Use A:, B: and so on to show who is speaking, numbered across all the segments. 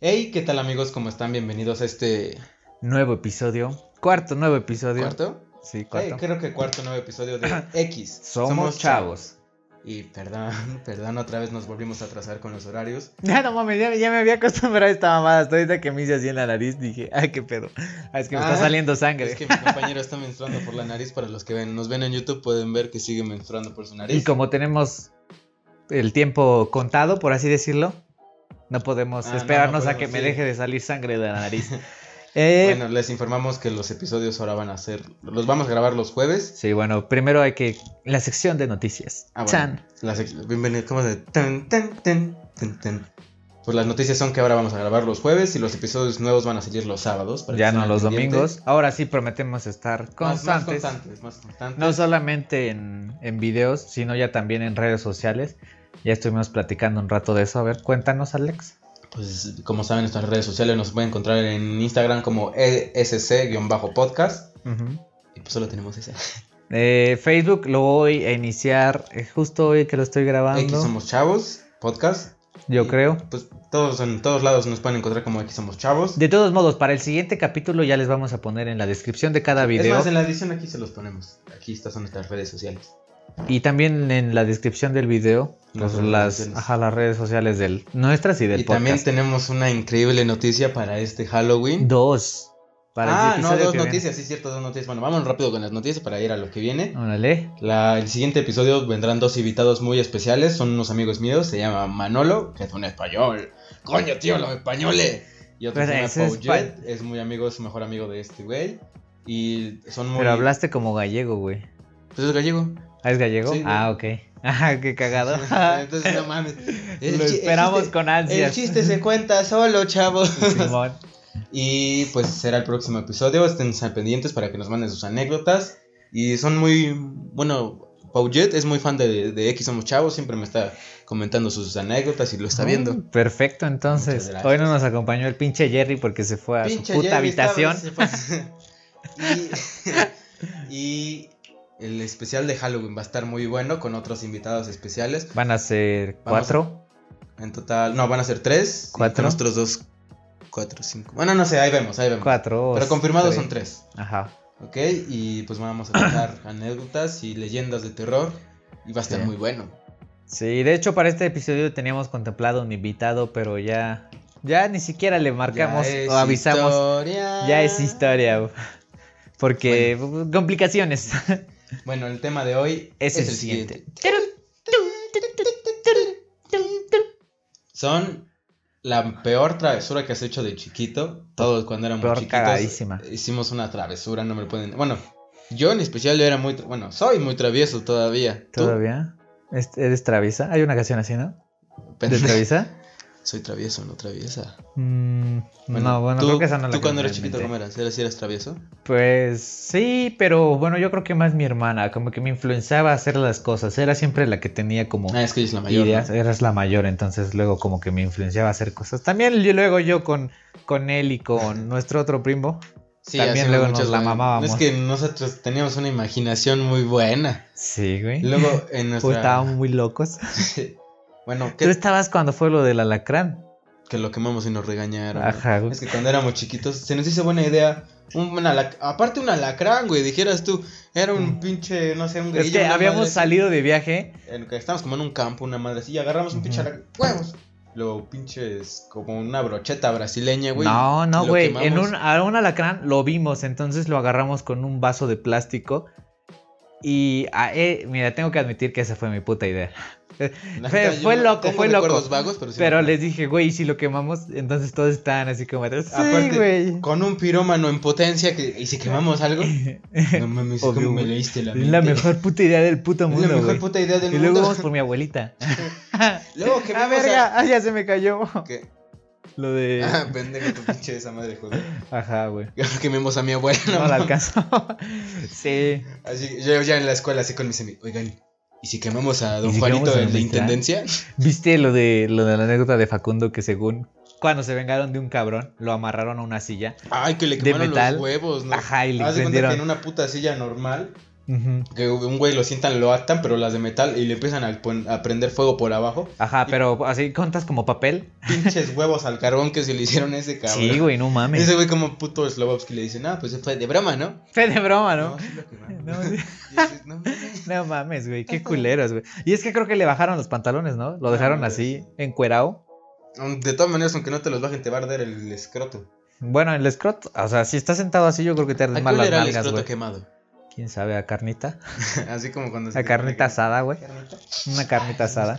A: Hey, ¿qué tal amigos? ¿Cómo están? Bienvenidos a este
B: Nuevo episodio. Cuarto nuevo episodio.
A: cuarto.
B: Sí,
A: Hey,
B: cuarto.
A: creo que cuarto nuevo episodio de X.
B: Somos, chavos.
A: Y perdón, perdón, otra vez nos volvimos a atrasar con los horarios.
B: Ya no mames, ya, ya me había acostumbrado a esta mamada. Hasta ahorita que me hice así en la nariz dije, ay, qué pedo. Ah, es que me
A: Ah,
B: está saliendo sangre.
A: Es que mi compañero está menstruando por la nariz. Para los que ven, nos ven en YouTube pueden ver que sigue menstruando por su nariz.
B: Y como tenemos el tiempo contado, por así decirlo, no podemos
A: Ah, no,
B: esperarnos
A: no
B: a que me deje de salir sangre de la nariz. Eh,
A: Bueno, les informamos que los episodios ahora van a ser. Los vamos a grabar los jueves.
B: Sí, bueno, primero hay que. La sección de noticias.
A: Ah, bueno.
B: Chan.
A: La sec- bienvenido, ¿cómo de? Tan. Pues las noticias son que ahora vamos a grabar los jueves y los episodios nuevos van a salir los sábados. para
B: Ya no los domingos. Ahora sí prometemos estar
A: Más-
B: constantes.
A: Más, constantes, más constantes.
B: No solamente en, en videos, sino ya también en redes sociales. Ya estuvimos platicando un rato de eso. A ver, cuéntanos, Alex.
A: Pues como saben, nuestras redes sociales nos pueden encontrar en Instagram como ESC-podcast. Y pues solo tenemos ese.
B: Eh, Facebook lo voy a iniciar justo hoy que lo estoy grabando.
A: X Somos Chavos, podcast.
B: Yo
A: Y,
B: creo.
A: Pues todos en todos lados nos pueden encontrar como X Somos Chavos.
B: De todos modos, para el siguiente capítulo ya les vamos a poner en la descripción de cada
A: Es
B: video.
A: más, en la edición aquí se los ponemos. Aquí estas son nuestras redes sociales.
B: Y también en la descripción del video. pues,
A: Las sociales.
B: ajá, las redes sociales del, nuestras y del
A: Y también
B: podcast.
A: tenemos una increíble noticia para este Halloween.
B: Dos. Para
A: ah,
B: el
A: no, dos
B: que viene.
A: noticias, sí, cierto, dos noticias. Bueno, vamos rápido con las noticias para ir a lo que viene.
B: Órale.
A: La, el siguiente episodio vendrán dos invitados muy especiales, son unos amigos míos, se llama Manolo, que es un español. Coño, tío, los españoles. Y otro
B: Pues
A: se llama Paujet, es muy amigo, es su mejor amigo de este güey. Y son muy...
B: Pero hablaste como gallego, güey.
A: Pues es gallego.
B: ¿Ah, es gallego?
A: Sí,
B: ah, ok. Ah, qué cagado.
A: Entonces, no mames. El
B: Lo
A: el
B: esperamos
A: chiste-
B: con
A: El
B: ansias.
A: chiste se cuenta solo, chavos.
B: Simón.
A: Y pues será el próximo episodio. Estén pendientes para que nos manden sus anécdotas. Y son muy. Bueno, Paujet es muy fan de, de X Somos Chavos. Siempre me está comentando sus anécdotas y lo está viendo.
B: Mm, Perfecto, entonces. Hoy no nos acompañó el pinche Jerry porque se fue a
A: Pinche
B: su puta
A: Jerry
B: habitación.
A: y, y el especial de Halloween va a estar muy bueno con otros invitados especiales.
B: Van a ser cuatro.
A: En total, no, van a ser tres.
B: ¿Cuatro?
A: con Nosotros dos, cuatro, cinco. Bueno, no sé, ahí vemos, ahí vemos.
B: Cuatro.
A: Pero confirmados
B: tres.
A: son tres.
B: Ajá.
A: Ok, y pues vamos a contar anécdotas y leyendas de terror. Y va a estar
B: Sí.
A: muy bueno.
B: Sí, de hecho para este episodio teníamos contemplado un invitado, pero ya. Ya ni siquiera le marcamos o avisamos.
A: historia.
B: Ya es historia. Porque complicaciones.
A: Bueno, el tema de hoy
B: Es
A: es,
B: el
A: el siguiente.
B: siguiente.
A: Son la peor travesura que has hecho de chiquito. Todos cuando éramos
B: Peor
A: chiquitos
B: cagadísima.
A: hicimos una travesura, no me lo pueden. Bueno, yo en especial yo era muy, bueno, soy muy travieso todavía.
B: ¿Todavía? ¿Es- ¿Eres traviesa? Hay una canción así, ¿no? ¿De traviesa?
A: Soy travieso, no traviesa.
B: Mm, no, bueno,
A: ¿tú,
B: creo que esa no la
A: ¿Tú cuando eras chiquito cómo eras? ¿Eras, eras travieso?
B: Pues sí, pero bueno, yo creo que más mi hermana, como que me influenciaba a hacer las cosas. Era siempre la que tenía como
A: Ah, es que la mayor.
B: ideas.
A: ¿no?
B: Eras la mayor, entonces luego como que me influenciaba a hacer cosas. También yo- luego yo con, con él y con nuestro otro primo.
A: Sí,
B: También luego nos la mamábamos.
A: Es que nosotros teníamos una imaginación muy buena.
B: Sí, güey.
A: Luego en
B: Pues
A: nuestra...
B: estábamos muy locos.
A: bueno,
B: Tú
A: que,
B: estabas cuando fue lo del alacrán.
A: que lo quemamos y nos regañaron.
B: Ajá, güey.
A: Es que cuando éramos chiquitos se nos hizo buena idea. Un, un alac- aparte un alacrán, güey, dijeras tú. Era un
B: Mm.
A: pinche, no sé, un
B: Es
A: grillo.
B: que
A: una
B: habíamos
A: madre
B: salido de viaje.
A: En que estábamos como en un campo, una madre así, y agarramos un pinche alacrán. ¡Huevos! Luego pinches, como una brocheta brasileña, güey.
B: no, no,
A: lo
B: güey. En un, a un alacrán lo vimos, entonces lo agarramos con un vaso de plástico. Y a- eh, mira, tengo que admitir que esa fue mi puta idea.
A: La
B: Fue,
A: no
B: loco, fue loco.
A: vagos, pero sí
B: les dije, güey, ¿y si lo quemamos, entonces todos estaban así como de, sí,
A: Aparte,
B: güey.
A: Con un pirómano en potencia que, y si quemamos algo. No mames,
B: Obvio,
A: ¿cómo me leíste la
B: Es
A: mente?
B: la mejor puta idea del puto
A: Es
B: mundo,
A: la mejor puta idea del
B: Y luego
A: mundo.
B: vamos por mi abuelita.
A: Luego
B: ¡Ah,
A: quemamos
B: verga! ¡Ah, ya se me cayó!
A: a... ¿Qué?
B: Lo de...
A: Ah, pendejo, tu pinche esa madre, joder.
B: Ajá, güey.
A: Quememos a mi abuela.
B: No la
A: mames.
B: alcanzó. sí.
A: Así, yo ya en la escuela, así con mis amigos. Oigan, ¿y si quemamos a don
B: si
A: Juanito,
B: quemamos a
A: el
B: don
A: de
B: Beltrán?
A: intendencia?
B: ¿Viste lo de, lo de la anécdota de Facundo que según cuando se vengaron de un cabrón, lo amarraron a una silla?
A: Ay, que le
B: De
A: quemaron
B: metal.
A: los huevos, ¿no?
B: Ajá, y le
A: Haz de
B: prendieron-
A: que en una puta silla normal. Que un güey lo sientan, lo atan, pero las de metal y le empiezan a, prender fuego por abajo.
B: Ajá, pero así contas como papel.
A: Pinches huevos al carbón que se le hicieron a ese cabrón.
B: Sí, güey, no mames.
A: Ese güey como puto Slovovsky le dice, no, pues fue de broma, ¿no?
B: Fue de broma, ¿no?
A: sí lo quemaron.
B: No, sí.
A: Y dices, no mames.
B: No mames, güey, qué culeros, güey. Y es que creo que le bajaron los pantalones, ¿no? Lo dejaron
A: Ah,
B: así, encuerado.
A: De todas maneras, aunque no te los bajen, te va a arder el escroto.
B: Bueno, el escrot, o sea, si estás sentado así, yo creo que te
A: ¿A
B: arden mal las nalgas,
A: escroto
B: güey.
A: quemado?
B: ¿Quién sabe? ¿A carnita?
A: Así como cuando
B: A carnita asada, güey.
A: Carnita.
B: Una carnita asada.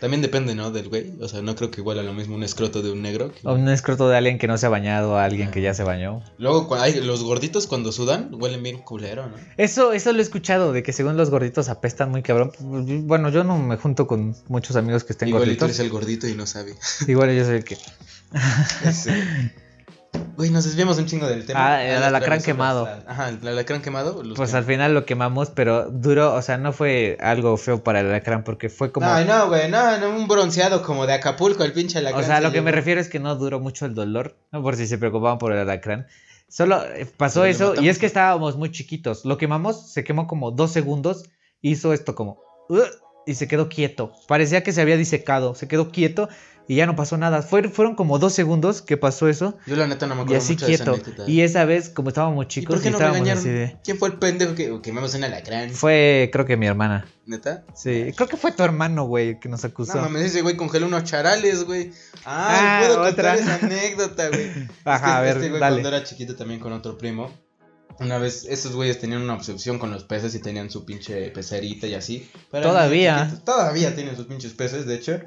A: También depende, ¿no? Del güey. O sea, no creo que igual a lo mismo un escroto de un negro. que-
B: O un escroto de alguien que no se ha bañado a alguien que ya se bañó.
A: Luego, cu- ay, los gorditos cuando sudan huelen bien culero, ¿no?
B: Eso, eso lo he escuchado, de que según los gorditos apestan muy cabrón. Bueno, yo no me junto con muchos amigos que estén
A: Igual y tú
B: gorditos.
A: eres el gordito y no sabe.
B: Igual yo soy el que.
A: Ese. Güey, nos desviamos un chingo del tema.
B: Ah, el
A: las
B: alacrán quemado.
A: la- Ajá, el alacrán quemado. los
B: Pues al final lo quemamos, pero duró, o sea, no fue algo feo para el alacrán porque fue como...
A: Ay, no, güey, no, no, un bronceado como de Acapulco, el pinche alacrán.
B: o sea,
A: se
B: lo que me
A: llevó.
B: refiero es que no duró mucho el dolor, no por si se preocupaban por el alacrán. Solo eh, pasó
A: Pero
B: eso y es que estábamos muy chiquitos. Lo quemamos, se quemó como dos segundos, hizo esto como... "Ugh", y se quedó quieto. Parecía que se había disecado, se quedó quieto y ya no pasó nada. Fue- fueron como dos segundos que pasó eso
A: Yo la neta no me
B: y
A: acuerdo
B: así
A: mucho de esa
B: quieto.
A: anécdota.
B: Y esa vez, como estábamos
A: ¿Y
B: chicos,
A: por qué
B: y
A: no
B: estábamos
A: regañaron?
B: así de...
A: ¿Quién fue el pendejo que quemamos un alacrán?
B: Fue, creo que mi hermana.
A: ¿Neta?
B: Sí, creo que fue tu hermano, güey, que nos acusó.
A: No mames, ese güey congeló unos charales, güey.
B: Ah,
A: Ah, puedo
B: otra.
A: contar esa anécdota, güey.
B: Ajá,
A: Es que
B: a ver,
A: este güey
B: dale.
A: cuando era chiquito también con otro primo. Una vez, esos güeyes tenían una obsesión con los peces y tenían su pinche pecerita y así. Pero
B: Todavía.
A: chiquitos. Todavía tienen sus pinches peces, de hecho.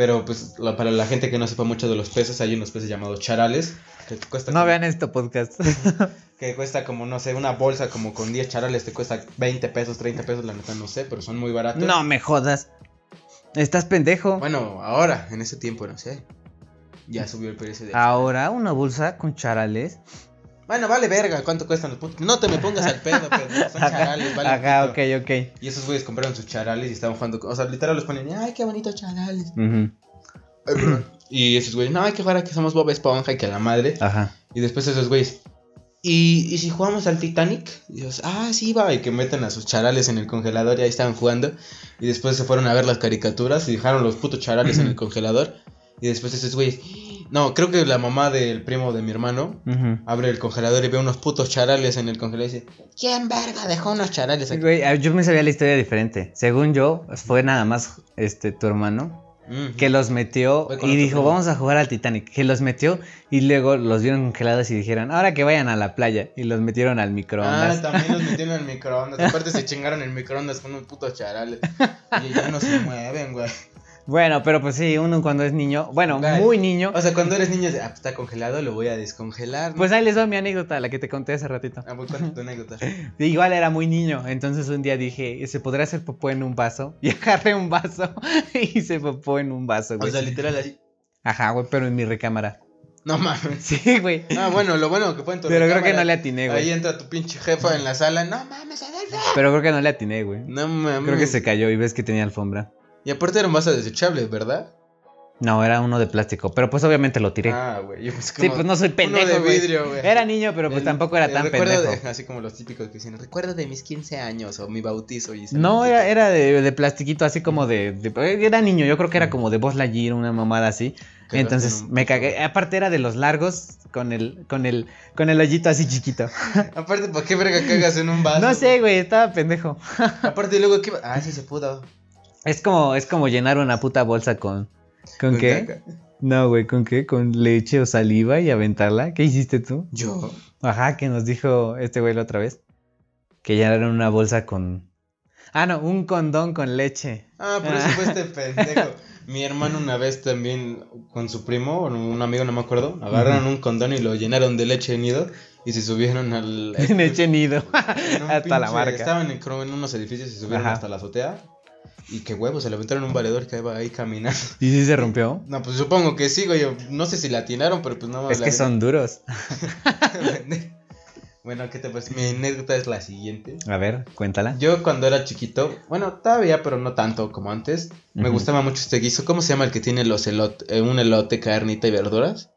A: Pero pues la- para la gente que no sepa mucho de los peces, hay unos peces llamados charales. Que cuesta
B: No
A: como-
B: vean este podcast.
A: que cuesta como, no sé, una bolsa como con 10 charales te cuesta 20 pesos, 30 pesos, la neta no sé, pero son muy baratos.
B: no me jodas. Estás pendejo.
A: Bueno, ahora, en ese tiempo, no sé. Ya subió el precio de...
B: Ahora una bolsa con charales.
A: Bueno, vale verga, ¿cuánto cuestan los putos? No te me pongas al pedo, pero son charales, vale.
B: Ajá, ok, ok.
A: Y esos güeyes compraron sus charales y estaban jugando, o sea, literal los ponen, ay, qué bonito charales. Perdón. y esos güeyes, no, hay que jugar a que somos Bob Esponja y que a la madre.
B: Ajá.
A: Y después esos güeyes, ¿y, y si jugamos al Titanic? Y Dios, ah, sí, va. Y que meten a sus charales en el congelador y ahí estaban jugando. Y después se fueron a ver las caricaturas y dejaron los putos charales en el congelador. Y después esos güeyes, no, creo que la mamá del primo de mi hermano abre el congelador y ve unos putos charales en el congelador y dice, ¿quién verga dejó unos charales aquí?
B: Güey, ah, yo me sabía la historia diferente. Según yo, fue nada más este tu hermano que los metió y dijo,
A: primo.
B: vamos a jugar al Titanic. Que los metió y luego los vieron congelados y dijeron, ahora que vayan a la playa. Y los metieron al
A: Ah,
B: microondas.
A: también los metieron el microondas. Aparte se chingaron el microondas con unos putos charales. Y ya no se mueven, güey.
B: Bueno, pero pues sí, uno cuando es niño, bueno, muy niño,
A: O sea, cuando eres niño, ah, pues está congelado, lo voy a descongelar. ¿no?
B: pues ahí les doy mi anécdota, la que te conté hace ratito.
A: Ah, pues tu anécdota.
B: Igual era muy niño, entonces un día dije, ¿se podrá hacer popó en un vaso? Y agarré un vaso y hice popó en un vaso,
A: O
B: güey.
A: sea, literal así.
B: Ajá, güey, pero en mi recámara.
A: No mames.
B: Sí, güey.
A: Ah, bueno, lo bueno que fue en tu
B: Pero creo que no le atiné,
A: Ahí
B: güey.
A: entra tu pinche jefa en la sala. No mames, Adolfo.
B: Pero creo que no le atiné, güey.
A: No mames.
B: Creo que se cayó y ves que tenía alfombra.
A: Y aparte eran vasos desechables, ¿verdad?
B: No, era uno de plástico, pero pues obviamente lo tiré.
A: Ah, güey.
B: sí, pues no soy
A: uno
B: pendejo,
A: de
B: güey.
A: vidrio, güey.
B: Era niño, pero pues
A: El-
B: tampoco era tan pendejo.
A: de- así como los típicos que dicen, recuerdo de mis 15 años o mi bautizo. Y
B: No, era, era de, de plastiquito, así como de, de- Era niño, yo creo que era como de Buzz Lightyear, una mamada así. Entonces
A: un
B: me cagué. Aparte era de los largos, con el, con el, con el hoyito así chiquito.
A: Aparte, ¿para qué verga cagas en un vaso?
B: No sé, güey, estaba pendejo.
A: Aparte, luego, ¿qué? Ah, sí se pudo.
B: Es como, es como llenar una puta bolsa con. ¿Con qué?
A: caca.
B: No, güey, ¿con qué? ¿Con leche o saliva y aventarla? ¿Qué hiciste tú?
A: Yo.
B: Ajá, que nos dijo este güey la otra vez. Que llenaron una bolsa con. Ah, no, un condón con leche.
A: Ah, por eso fue este pendejo. Mi hermano una vez también con su primo, o un amigo, no me acuerdo, agarraron un condón y lo llenaron de leche de nido y se subieron al...
B: leche nido. Hasta la marca.
A: Estaban en, en unos edificios y se subieron
B: Ajá.
A: hasta la azotea. Y qué huevos, se le aventaron un valedor que iba ahí caminando.
B: ¿Y si se rompió?
A: No, pues supongo que sí, güey. No sé si la atinaron, pero pues no
B: Es que son duros.
A: bueno, ¿qué te parece? Mi anécdota es la siguiente.
B: A ver, cuéntala.
A: Yo cuando era chiquito, bueno, todavía, pero no tanto como antes, me gustaba mucho este guiso. ¿Cómo se llama el que tiene los elote, eh, un elote, carnita y verduras?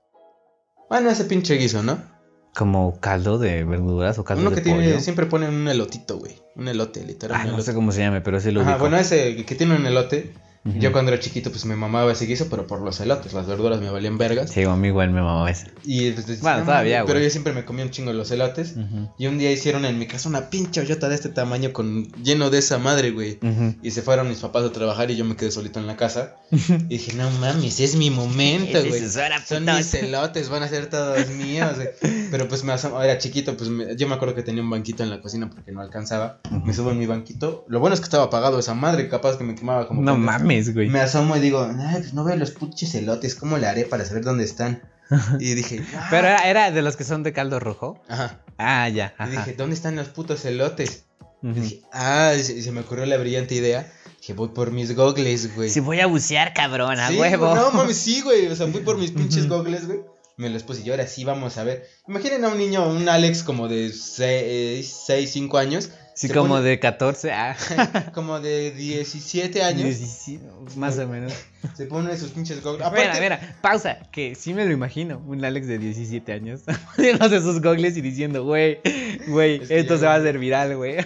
A: Bueno, ese pinche guiso, ¿no?
B: Como caldo de verduras o caldo
A: Uno
B: de
A: que tiene,
B: pollo.
A: siempre ponen un elotito, güey. Un elote, literal.
B: Ah, no
A: elote.
B: sé cómo se llame, pero sí lo
A: Ajá,
B: ubico.
A: bueno, ese que tiene un elote. Yo cuando era chiquito, pues me mamaba ese guiso, pero por los elotes. Las verduras me valían vergas.
B: Sí, a mí igual me mamaba ese.
A: Y
B: Bueno,
A: no,
B: todavía,
A: Pero
B: güey.
A: yo siempre me comía un chingo los elotes. Y un día hicieron en mi casa una pinche hoyota de este tamaño con lleno de esa madre, güey. Y se fueron mis papás a trabajar y yo me quedé solito en la casa. Y dije, no mames, es mi momento, güey.
B: es
A: Son mis elotes, van a ser todos míos, güey. Pero pues me era chiquito, pues me- yo me acuerdo que tenía un banquito en la cocina porque no alcanzaba. Me subo en mi banquito. Lo bueno es que estaba apagado esa madre, capaz que me quemaba como...
B: No
A: pendejo.
B: Mames, güey.
A: Me asomo y digo, ay, pues no veo los puches elotes, ¿cómo le haré para saber dónde están? Y dije, "Ah".
B: Pero era, era de los que son de caldo rojo.
A: Ajá.
B: Ah, ya.
A: Y
B: Ajá.
A: dije, ¿dónde están los putos elotes? Y dije, ah, y se, y se me ocurrió la brillante idea. Dije, voy por mis gogles, güey.
B: Si voy a bucear, cabrón, a
A: Sí,
B: huevo.
A: No mames, sí, güey. O sea, fui por mis pinches gogles, güey. Me los puse y ahora sí vamos a ver. Imaginen a un niño, un Alex como de 6, 5 años.
B: Sí,
A: se
B: como
A: pone-
B: de 14. Ah.
A: Como de 17 años.
B: 17, más o menos.
A: Se pone sus pinches gogles.
B: Mira,
A: Aparte,
B: mira, pausa, que sí me lo imagino, un Alex de 17 años, poniéndose sus gogles y diciendo, güey, güey,
A: Es que
B: esto se va a hacer viral, güey.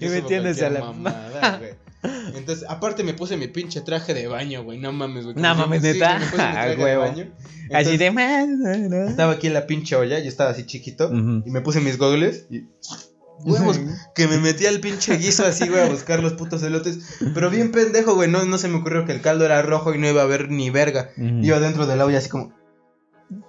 B: y metiéndose a la...
A: mamada, güey. Entonces, aparte me puse mi pinche traje de baño, güey. No mames, güey.
B: No mames, ¿neta?
A: de.
B: Así de... "Man,
A: Estaba aquí en la pinche olla, yo estaba así chiquito. Y me puse mis gogles y. Huevos, que me metí al pinche guiso así, güey, a buscar los putos elotes. Pero bien pendejo, güey. No, no se me ocurrió que el caldo era rojo y no iba a haber ni verga.
B: Ujú.
A: Iba dentro del olla así como.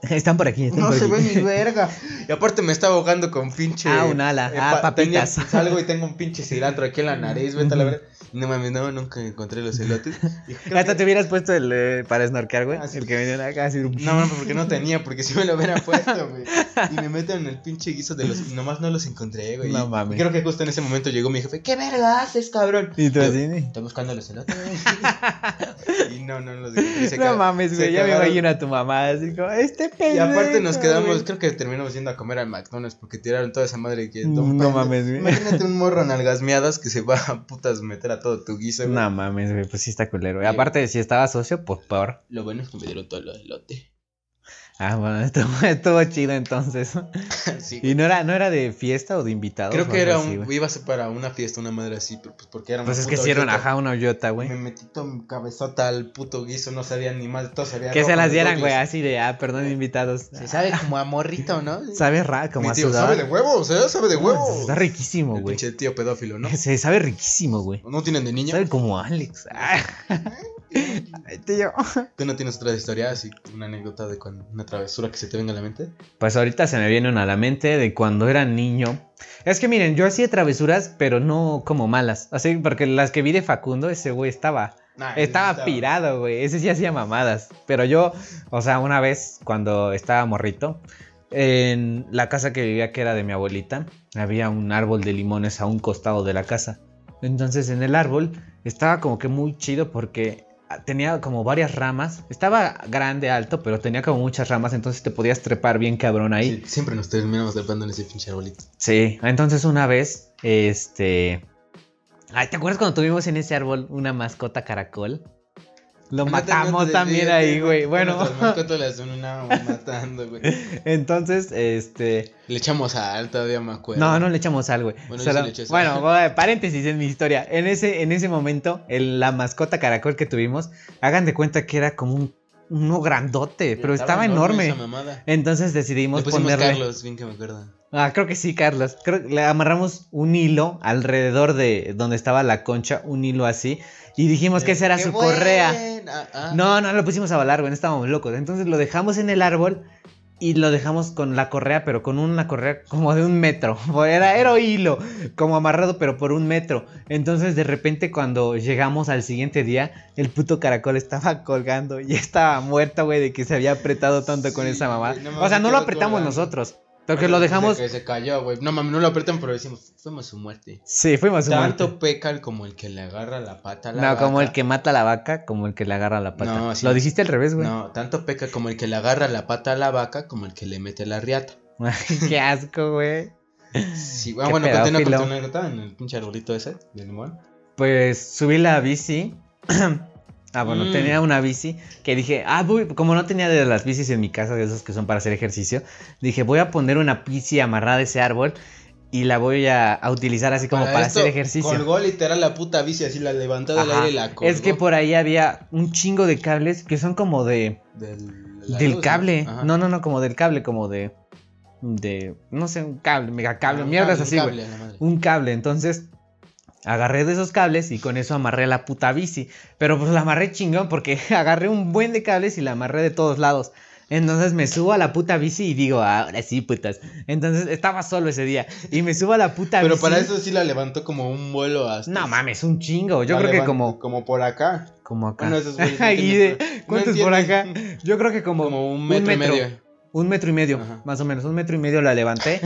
B: Están por aquí, están
A: No
B: por
A: se
B: aquí.
A: ve ni verga. Y aparte me estaba ahogando con pinche.
B: Ah, un ala. Ah,
A: pa- tenía-
B: papitas.
A: salgo y tengo un pinche cilantro aquí en la nariz, vete a la verga. No mames, no, nunca encontré los elotes.
B: Hasta
A: que-
B: te hubieras puesto el eh, para snorkear, güey.
A: Ah, sí.
B: El que venía acá así.
A: No, no, porque no tenía, porque si me lo hubiera puesto, güey. Y me meten en el pinche guiso de los. Nomás no los encontré, güey.
B: No mames.
A: Creo que justo en ese momento llegó mi jefe. ¿Qué verga haces, cabrón?
B: Y tú así.
A: Estoy buscando los elotes. y no, no los encontré.
B: No mames, güey. Ya me imagino a tu mamá así como, este pendejo.
A: Y aparte nos quedamos,
B: güey".
A: creo que terminamos yendo a comer al McDonald's porque tiraron toda esa madre que.
B: No
A: pendejo.
B: mames, güey.
A: Imagínate un morro en algasmeadas que se va a putas meter a todo tu guiso, güey.
B: No mames, güey, pues sí está culero. Y
A: Sí.
B: aparte, si estaba socio, pues peor.
A: Lo bueno es que me dieron todo el elote.
B: Ah, bueno, estuvo, estuvo chido entonces.
A: sí,
B: ¿Y no era, no era de fiesta o de invitados?
A: Creo que era un,
B: güey?
A: iba a ser para una fiesta, una madre así, pero pues porque era una
B: Pues es que
A: puta
B: hicieron,
A: hoyota.
B: ajá, una hoyota, güey.
A: Me metí todo mi cabezota al puto guiso, no sabía ni más, todo sabía
B: Que se las dieran, güey, así de, ah, perdón, invitados.
A: Se sabe como a morrito, ¿no?
B: Sabe raro, como
A: Mi
B: a
A: tío, sabe de huevo, o sea, sabe de huevo.
B: Está riquísimo, güey.
A: pinche tío pedófilo, ¿no?
B: Se sabe riquísimo, güey.
A: ¿No tienen de niño?
B: Sabe como Alex. Ah. Ay, tío.
A: ¿Tú no tienes otra historia así, una anécdota de cuando, una travesura que se te venga a la mente?
B: Pues ahorita se me viene una a la mente de cuando era niño. Es que miren, yo hacía travesuras, pero no como malas. Así, porque las que vi de Facundo, ese güey estaba
A: Nah, sí
B: Estaba pirado, güey. Ese sí hacía mamadas. Pero yo, o sea, una vez cuando estaba morrito, en la casa que vivía, que era de mi abuelita, había un árbol de limones a un costado de la casa. Entonces en el árbol estaba como que muy chido porque tenía como varias ramas. Estaba grande, alto, pero tenía como muchas ramas. Entonces te podías trepar bien cabrón ahí.
A: Sí, siempre nos terminamos trepando en ese pinche arbolito.
B: Sí, entonces una vez, este... Ay, ¿te acuerdas cuando tuvimos en ese árbol una mascota caracol? Lo
A: No
B: matamos también ahí, güey. Bueno,
A: Las terminamos matando, güey.
B: entonces, este...
A: Le echamos sal, todavía me acuerdo.
B: No, no le echamos sal, güey.
A: Bueno,
B: Solo-
A: sí le
B: bueno, paréntesis en mi historia. En ese, en ese momento, el- la mascota caracol que tuvimos, hagan de cuenta que era como un uno grandote, pero estaba enorme.
A: esa mamada.
B: Entonces
A: Le
B: decidimos
A: pusimos
B: ponerle...
A: Carlos, bien que me acuerdo.
B: Ah, creo que sí, Carlos. Creo que le amarramos un hilo alrededor de donde estaba la concha, un hilo así. Y dijimos que esa era
A: ¡Qué
B: su
A: buen!
B: correa.
A: Ah, ah.
B: No, no lo pusimos a volar, güey, estábamos locos. Entonces lo dejamos en el árbol y lo dejamos con la correa, pero con una correa como de un metro. Era, era hilo, como amarrado, pero por un metro. Entonces de repente cuando llegamos al siguiente día, el puto caracol estaba colgando y estaba muerto, güey, de que se había apretado tanto con esa mamá.
A: no
B: o sea, no lo apretamos
A: colgando.
B: nosotros, porque lo dejamos...
A: Que se cayó, güey. No mames, no lo apretan, pero decimos, fuimos su muerte.
B: Sí, fuimos un
A: Tanto peca como el que le agarra la pata a la
B: No, como el que mata a la vaca, como el que le agarra la pata.
A: No, sí.
B: Lo dijiste al revés, güey.
A: No, tanto peca como el que le agarra la pata a la vaca como el que le mete la riata.
B: Qué asco, güey.
A: Sí, ah, bueno, continúa con tu anécdota en el pinche arbolito ese de limón.
B: Pues subí la bici Ah, bueno,
A: Mm.
B: tenía una bici que dije, ah, voy, como no tenía de las bicis en mi casa, de esas que son para hacer ejercicio, dije, voy a poner una bici amarrada a ese árbol y la voy a, a utilizar así como para,
A: esto,
B: hacer ejercicio.
A: Colgó literal la puta bici así, la levantó del aire y la colgó.
B: Es que por ahí había un chingo de cables que son como de...
A: Del, la
B: del
A: luz,
B: cable. No, no, no, como del cable, como de... De... No sé, un cable, mega cable,
A: Ah, un
B: mierdas así, güey. un cable. Entonces, agarré de esos cables y con eso amarré la puta bici. Pero pues la amarré chingón porque agarré un buen de cables y la amarré de todos lados. Entonces me subo a la puta bici y digo, ahora sí, putas. Entonces estaba solo ese día. Y me subo a la puta
A: Pero
B: bici.
A: para eso sí la levantó como un vuelo hasta.
B: No mames, un chingo. Yo
A: La
B: creo que como.
A: Como por acá.
B: Como acá.
A: Bueno, esos güeyes no
B: de-
A: pero-
B: ¿Cuántos
A: no
B: por acá? Yo creo que como.
A: Como un metro, y medio.
B: Un metro y medio,
A: Ajá.
B: más o menos, un metro y medio la levanté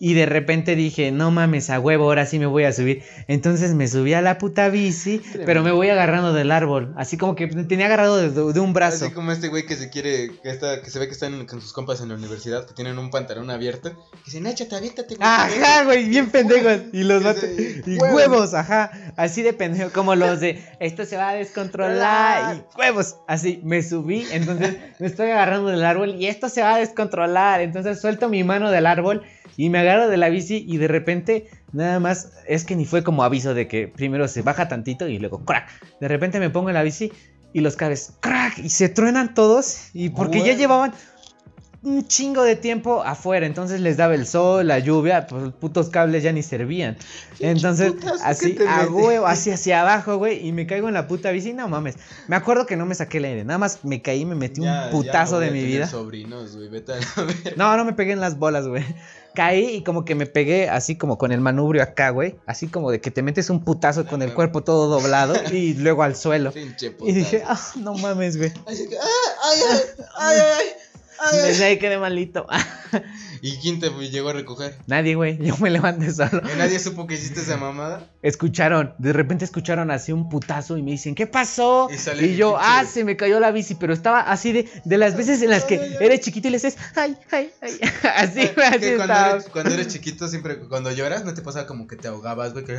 B: y de repente dije, no mames, a huevo, ahora sí me voy a subir. Entonces me subí a la puta bici, pero me voy agarrando del árbol, así como que tenía agarrado de, de un brazo.
A: Así como este güey que se quiere, que está, que se ve que están con sus compas en la universidad, que tienen un pantalón abierto, que dicen, échate, aviéntate, güey.
B: Ajá, güey, bien pendejos. Y los
A: se-
B: Y
A: huevos.
B: huevos, ajá. Así de pendejo, como los de esto se va a descontrolar. Y huevos, así me subí. Entonces me estoy agarrando del árbol y esto se va a descontrolar. Entonces suelto mi mano del árbol y me agarro de la bici. Y de repente, nada más, es que ni fue como aviso de que primero se baja tantito y luego crack. De repente me pongo en la bici y los cables crack y se truenan todos. Y porque ya llevaban un chingo de tiempo afuera, entonces les daba el sol, la lluvia, pues los putos cables ya ni servían. Entonces, así a huevo, así hacia abajo, güey, y me caigo en la puta bici, no mames. Me acuerdo que no me saqué el aire, nada más me caí, me metí
A: Ya-
B: un putazo
A: ya
B: de mi vida.
A: sobrinos, güey, vete a la verga.
B: No, no me pegué en las bolas, güey. Caí y como que me pegué así como con el manubrio acá, güey. Así como de que te metes un putazo con el cuerpo todo doblado y luego al suelo.
A: Pinche
B: Y dije, ah, no mames, güey.
A: Así que, ah, ay, ay, ay, ay.
B: Desde ahí quedé malito.
A: ¿Y quién te llegó a recoger?
B: Nadie, güey. Yo me levanté solo.
A: ¿Y nadie supo que hiciste esa mamada?
B: Escucharon, de repente escucharon así un putazo y me dicen, ¿qué pasó?
A: Y sale
B: Y, yo, ah, se me cayó la bici, pero estaba así de, de las veces en las que
A: Ay, ay, ay.
B: eres chiquito y le dices, ay, ay, ay. Así, güey, así
A: Que cuando
B: estaba.
A: eres, cuando eres chiquito, siempre, cuando lloras, ¿no te pasa como que te ahogabas, güey? Que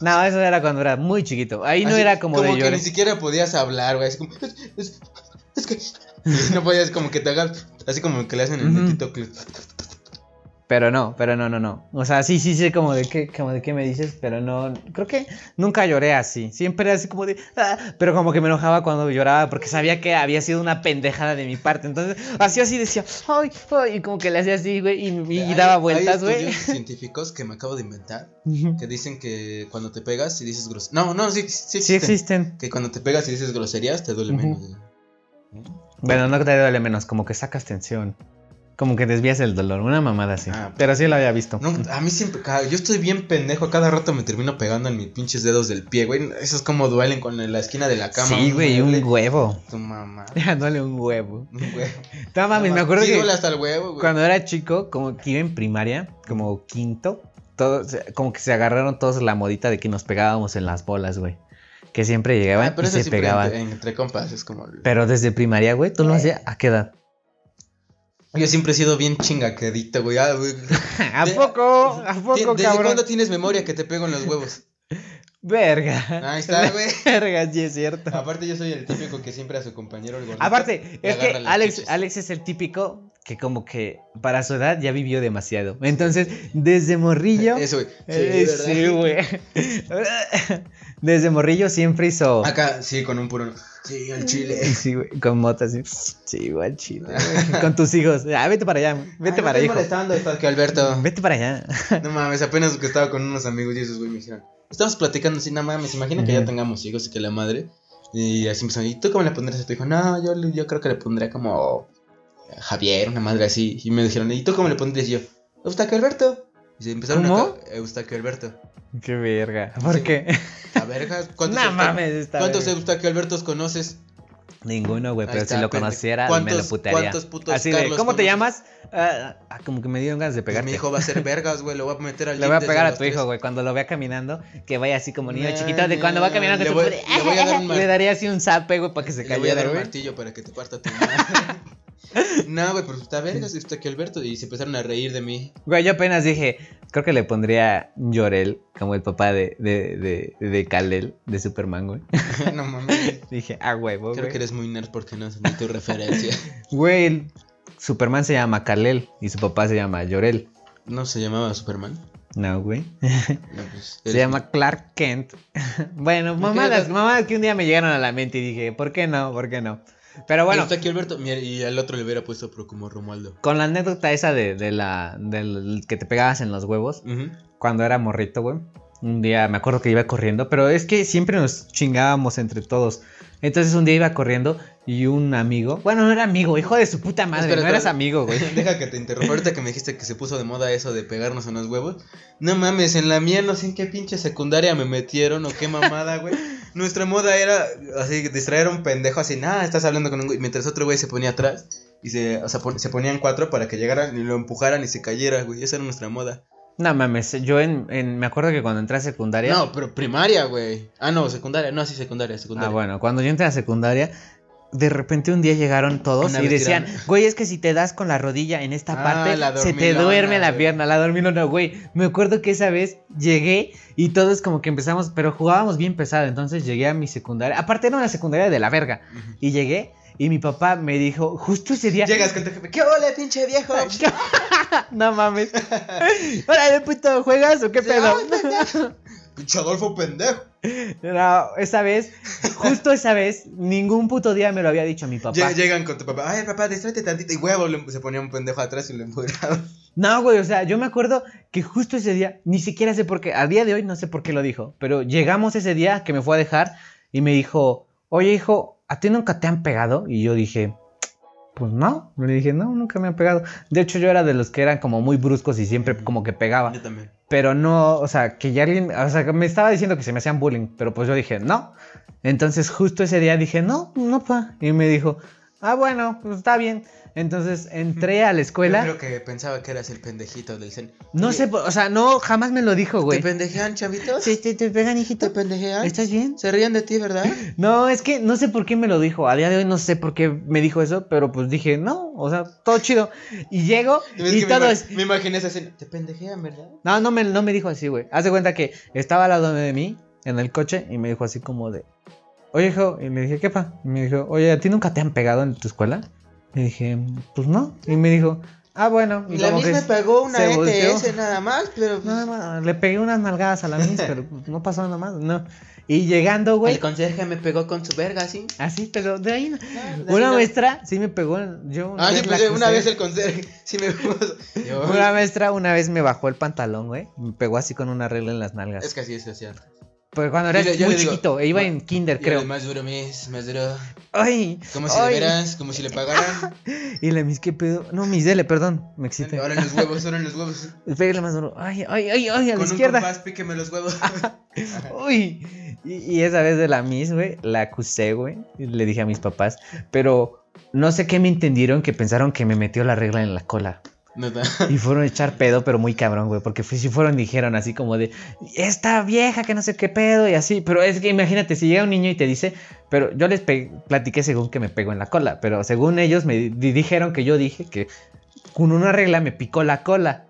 B: No, eso era cuando era muy chiquito. Ahí no era como, de
A: que
B: llorar.
A: ni siquiera podías hablar, güey. Así como, es, es- es que. no podías como que te hagas, así como que le hacen el
B: Ujú.
A: netito que.
B: Pero no, pero no, no, no. O sea, sí, sí sé como de qué, como de qué me dices, pero no, creo que nunca lloré así. Siempre era así como de, "Ah", pero como que me enojaba cuando lloraba porque sabía que había sido una pendejada de mi parte. Entonces, así así decía, ay, ay, y como que le hacía así, güey, y, y
A: Hay-
B: daba
A: hay
B: vueltas, güey.
A: estudios científicos que me acabo de inventar que dicen que cuando te pegas y dices groserías. No, no, sí, sí existen.
B: Sí existen.
A: Que cuando te pegas y dices groserías te duele menos.
B: Bueno, no te duele menos, como que sacas tensión. Como que desvías el dolor, una mamada así.
A: Ah,
B: pero sí lo había visto.
A: No, a mí siempre, yo estoy bien pendejo, cada rato me termino pegando en mis pinches dedos del pie, güey. Esos como duelen con la esquina de la cama.
B: sí, güey, un huevo.
A: Tu mamá.
B: Ya duele un huevo.
A: Un huevo.
B: No mames, me acuerdo
A: sí
B: que
A: duele hasta el huevo, güey.
B: cuando era chico, como que iba en primaria, como quinto, todos, como que se agarraron todos la modita de que nos pegábamos en las bolas, güey. Que siempre llegaban
A: Ah, pero
B: y se
A: siempre
B: pegaban.
A: entre, entre compas es como...
B: Pero desde primaria, güey, ¿tú lo hacías a qué edad?
A: Yo siempre he sido bien chingaquedito, güey. Ah, güey.
B: ¿A
A: De-
B: poco? ¿A poco,
A: ¿Desde
B: cabrón?
A: cuándo tienes memoria que te pego en los huevos?
B: Verga.
A: Ahí está, güey.
B: Verga, sí es cierto.
A: Aparte yo soy el típico que siempre a su compañero el gordito.
B: Aparte, es que Alex. Alex es el típico que como que para su edad ya vivió demasiado. Entonces, desde morrillo...
A: Eso, güey.
B: Eh. Sí, güey. Desde morrillo siempre hizo...
A: Acá, sí, con un puro... Sí, al chile.
B: Sí, güey, con moto así. Sí, igual chido. güey. Con tus hijos. Ah, vete para allá. Vete
A: Ay,
B: para
A: no
B: hijo.
A: estés molestando, está que Alberto.
B: Vete para allá.
A: No mames, apenas que estaba con unos amigos y esos güey me dijeron. Estamos platicando así, no mames, imagina que ya tengamos hijos y que la madre. Y así me ¿y tú cómo le pondrías a tu hijo? No, yo, yo creo que le pondría como Javier, una madre así. Y me dijeron, ¿y tú cómo le pondrías? Y yo, Eustaquio Alberto. Y se empezaron
B: ¿Cómo?
A: a Eustaquio Alberto.
B: Qué verga. ¿Por
A: Sí.
B: qué?
A: A verga, ¿cuántos,
B: No mames, está
A: ¿cuántos Albertos conoces?
B: Ninguno, güey, pero
A: está,
B: si lo conociera, me lo
A: ¿Cuántos-
B: putearía.
A: cuántos putos
B: Así de,
A: Carlos
B: ¿cómo te llamas? Ah, ah, como que me dieron ganas de
A: Pues
B: pegarte.
A: mi hijo va a ser vergas, güey, lo voy a meter al
B: Le voy a pegar a tu hijo, güey, cuando lo vea caminando, que vaya así como niño
A: Nah,
B: chiquito, de cuando va caminando
A: le voy-
B: pure-
A: le voy a dar un mar-
B: Le daría así un zape, güey, para que se
A: Le voy a dar
B: cayera,
A: un martillo para que te parta tu madre. No, güey, pero está vergas, está aquí Alberto. Y se empezaron a reír de mí.
B: Güey, yo apenas dije, creo que le pondría Llorel como el papá de, de, de, de Kal-El, de Superman, güey.
A: no mames.
B: dije, ah, huevo,
A: Creo
B: güey.
A: que eres muy nerd porque no ni tu referencia.
B: Güey, Superman se llama Kal-El y su papá se llama Llorel.
A: ¿No se llamaba Superman?
B: No, güey.
A: No, pues,
B: Se llama Clark Kent. bueno, mamadas, mamadas que un día me llegaron a la mente y dije, ¿por qué no? ¿Por qué no? Pero bueno,
A: Está aquí Alberto. Mira, y al otro le hubiera puesto pero como Romualdo.
B: con la anécdota esa de, de la del que te pegabas en los huevos, cuando era morrito, güey. Un día me acuerdo que iba corriendo, pero es que siempre nos chingábamos entre todos. Entonces un día iba corriendo y un amigo, bueno, no era amigo, hijo de su puta madre,
A: Espera,
B: no
A: espera.
B: eras amigo, güey.
A: Deja que te interrumpa. Ahorita que me dijiste que se puso de moda eso de pegarnos en los huevos. No mames, en la mía no sé en qué pinche secundaria me metieron o qué mamada, güey. Nuestra moda era así, distraer a un pendejo así, nada, estás hablando con un güey. Mientras otro güey se ponía atrás y se, o sea, pon- se ponían cuatro para que llegaran y lo empujaran y se cayera, güey. Esa era nuestra moda.
B: No mames, yo en, en- me acuerdo que cuando entré a secundaria.
A: No, pero primaria, güey. Ah, no, secundaria. No, sí, secundaria, secundaria.
B: Ah, bueno, cuando yo entré a secundaria, de repente un día llegaron todos
A: Una
B: y decían, güey, es que si te das con la rodilla en esta
A: Ah,
B: parte, se te duerme la
A: güey.
B: pierna, la dormilona, güey. Me acuerdo que esa vez llegué y todos como que empezamos, pero jugábamos bien pesado, entonces llegué a mi secundaria. Aparte era una secundaria de la verga. Y llegué y mi papá me dijo, justo ese día...
A: Llegas con tu jefe, ¿qué ole, pinche viejo?
B: no mames. Órale, puto, ¿juegas o qué pedo?
A: Pinche Adolfo pendejo.
B: No, esa vez, justo esa vez, ningún puto día me lo había dicho mi papá.
A: Lle- Llegan con tu papá, ay papá, distráete tantito y huevo, se ponía un pendejo atrás y lo empujaba.
B: No, güey, o sea, yo me acuerdo que justo ese día, ni siquiera sé por qué, a día de hoy no sé por qué lo dijo, pero llegamos ese día que me fue a dejar y me dijo, oye hijo, ¿a ti nunca te han pegado? Y yo dije, pues no, le dije, no, nunca me han pegado. De hecho, yo era de los que eran como muy bruscos y siempre como que pegaba,
A: Yo también.
B: pero no, o sea, que ya alguien, o sea, me estaba diciendo que se me hacían bullying, pero pues yo dije, no. Entonces justo ese día dije, no, no, pa. Y me dijo, ah, bueno, pues está bien. Entonces entré a la escuela.
A: Yo creo que pensaba que eras el pendejito del cen.
B: No sé, o sea, no, jamás me lo dijo,
A: ¿Te
B: güey.
A: pendejean, chavitos?
B: Sí, te, te pegan,
A: ¿Te
B: hijito.
A: pendejean?
B: ¿Estás bien?
A: Se ríen de ti, ¿verdad?
B: No, es que no sé por qué me lo dijo. A día de hoy no sé por qué me dijo eso, pero pues dije, no, o sea, todo chido. Y llego y todo
A: me,
B: es...
A: me imaginé esa escena. ¿Te pendejean, verdad?
B: No, no me, no me dijo así, güey. Haz de cuenta que estaba al lado de mí, en el coche, y me dijo así como de... Oye, hijo, y le dije, ¿qué pa? Y me dijo, oye, ¿a ti nunca te han pegado en tu escuela? Y dije, pues no. Y me dijo, ah, bueno. Y
A: La misma pegó una
B: volteó.
A: ETS nada más, pero...
B: Nada más, le pegué unas nalgadas a la Miss, pero pues, no pasó nada más, no. Y llegando, güey,
A: El conserje me pegó con su verga, ¿sí?
B: así, pero de ahí no.
A: Ahí
B: Una
A: no.
B: maestra sí me pegó, yo una
A: Ah, sí,
B: vez
A: pues una vez el conserje sí me. Yo-
B: Una maestra una vez me bajó el pantalón, güey, me pegó así con una regla en las nalgas.
A: Es que así es, es cierto.
B: Pues cuando era
A: le-
B: muy
A: le digo,
B: chiquito, e iba
A: "Ma-
B: en kinder, creo.
A: el más duro, mis, más duro.
B: Ay,
A: Como si
B: ay.
A: de veras, como si le pagaran.
B: Y la mis, ¿qué pedo? No, mis dele, perdón, me excité.
A: Ahora en los huevos, ahora en los huevos.
B: Pégale más duro. Ay, ay, ay, ay, a la
A: Con un
B: izquierda.
A: compás, píqueme los huevos.
B: Uy, y, y esa vez de la Miss, güey, la acusé, güey. Le dije a mis papás, pero no sé qué me entendieron que pensaron que me metió la regla en la cola. Y fueron a echar pedo, pero muy cabrón, güey. Porque si fueron, dijeron así como de, esta vieja que no sé qué pedo y así. Pero es que imagínate, si llega un niño y te dice, pero yo les platiqué según que me pegó en la cola. Pero según ellos me di- dijeron que yo dije que con una regla me picó la cola.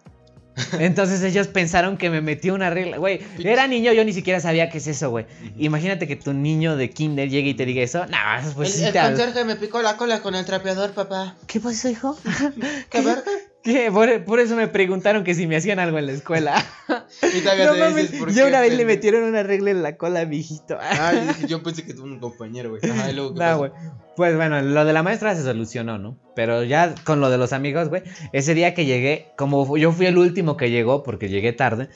B: Entonces ellos pensaron que me metió una regla, güey. Era niño, yo ni siquiera sabía qué es eso, güey. Imagínate que tu niño de kinder llegue y te diga eso. No, pues sí
A: el, el
B: te-
A: conserje me picó la cola con el trapeador, papá.
B: ¿Qué pasó, hijo?
A: ¿Qué verga?
B: ¿Qué? Por, por eso me preguntaron que si me hacían algo en la escuela.
A: Y todavía
B: No
A: te
B: mames,
A: dices, ¿por
B: yo una vez le metieron una regla en la cola a mi hijito.
A: Ah, yo pensé que tú un compañero, güey. Ajá, y luego, ¿qué
B: No, güey. Pues bueno, lo de la maestra se solucionó, ¿no? Pero ya con lo de los amigos, güey. Ese día que llegué, como yo fui el último que llegó, porque llegué tarde,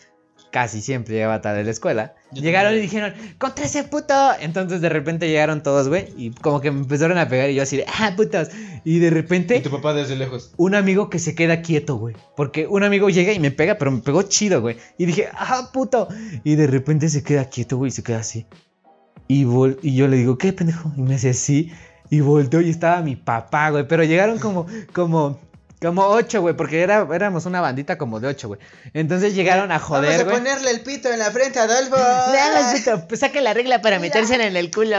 B: casi siempre llegaba tarde a la escuela.
A: Yo
B: llegaron y dijeron, ¡contra ese puto! Entonces de repente llegaron todos, güey, y como que me empezaron a pegar y yo así de, ¡ah, putos! Y de repente
A: Y tu papá desde lejos.
B: un amigo que se queda quieto, güey. Porque un amigo llega y me pega, pero me pegó chido, güey. Y dije, ¡ah, puto! Y de repente se queda quieto, güey, y se queda así. Y, vol- y yo le digo, ¿qué pendejo? Y me hace así. Y volteó y estaba mi papá, güey. Pero llegaron como, como, como ocho, güey. Porque era, éramos una bandita como de ocho, güey. Entonces llegaron a joder,
A: Vamos a
B: güey.
A: ponerle el pito en la frente, Adolfo.
B: Le hagas, puto, pues saque la regla para metérsela en el culo.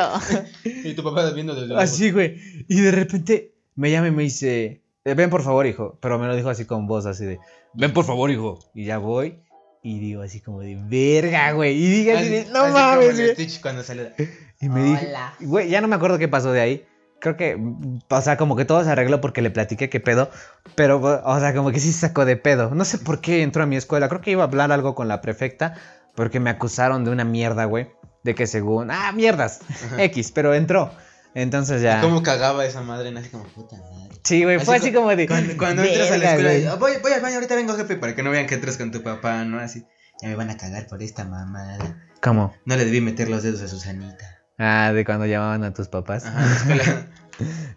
A: Y tu papá viendo desde.
B: Así, güey. Y de repente me llama y me dice, "Eh, ven por favor, hijo. Pero me lo dijo así con voz, así de, ven por favor, hijo. Y ya voy. Y digo así como de, verga, güey. Y dije así de,
A: Así-
B: no
A: así como
B: mames,
A: el. Stitch cuando sale.
B: Y me
A: Hola.
B: güey, ya no me acuerdo qué pasó de ahí. Creo que, o sea, como que todo se arregló porque le platiqué qué pedo. Pero, o sea, como que sí se sacó de pedo. No sé por qué entró a mi escuela. Creo que iba a hablar algo con la prefecta. Porque me acusaron de una mierda, güey. De que según. Ah, mierdas. X, pero entró. Entonces ya.
A: ¿Cómo cagaba esa madre? Así como, puta madre.
B: Sí, güey, fue así como de.
A: Cuando, cuando entras a la
B: "Verga,
A: escuela,
B: güey".
A: y, "Ah, voy, voy al baño, ahorita vengo, jefe, para que no vean que entras con tu papá, ¿no? Así, ya me van a cagar por esta mamada.
B: ¿Cómo?
A: No le debí meter los dedos a Susanita.
B: Ah, de cuando llamaban a tus papás.
A: Ajá, en la escuela.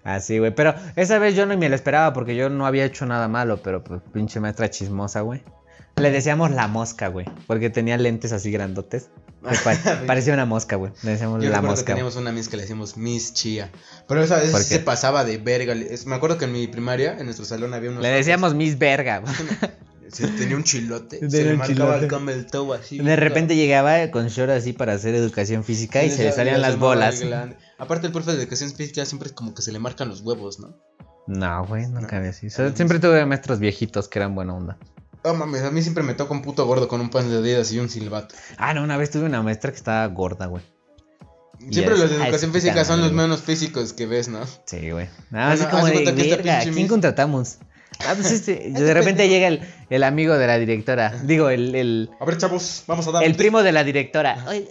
B: Así, güey. Pero esa vez yo no me lo esperaba porque yo no había hecho nada malo, pero pues pinche maestra chismosa, güey. Le decíamos la mosca, güey. Porque tenía lentes así grandotes. parecía una mosca, güey. Le decíamos
A: Yo
B: la
A: que
B: mosca.
A: teníamos una miss que le decíamos Miss Chía. Pero esa vez se pasaba de verga. Me acuerdo que en mi primaria, en nuestro salón, había unos.
B: Le decíamos Miss Verga. güey.
A: Sí, tenía un chilote.
B: Tenía
A: se le marcaba el toe así.
B: De repente llegaba con short así para hacer educación física y se le salían las bolas.
A: Aparte, el profe de educación física siempre es como que se le marcan los huevos, ¿no?
B: No, güey, nunca
A: No.
B: había así. Siempre tuve maestros viejitos que eran buena onda.
A: Oh mames, a mí siempre me toca un puto gordo con un pan de Adidas y un silbato.
B: Ah, no, una vez tuve una maestra que estaba gorda, güey.
A: Siempre
B: Yes.
A: los de educación física son los menos físicos que ves, ¿no?
B: Sí, güey. Nada
A: Bueno,
B: así como
A: de que
B: verga, ¿quién contratamos? Ah, pues este, de repente llega el, el amigo de la directora. Digo, el, el,
A: A ver, chavos, vamos a dar
B: el primo de la directora. Oye,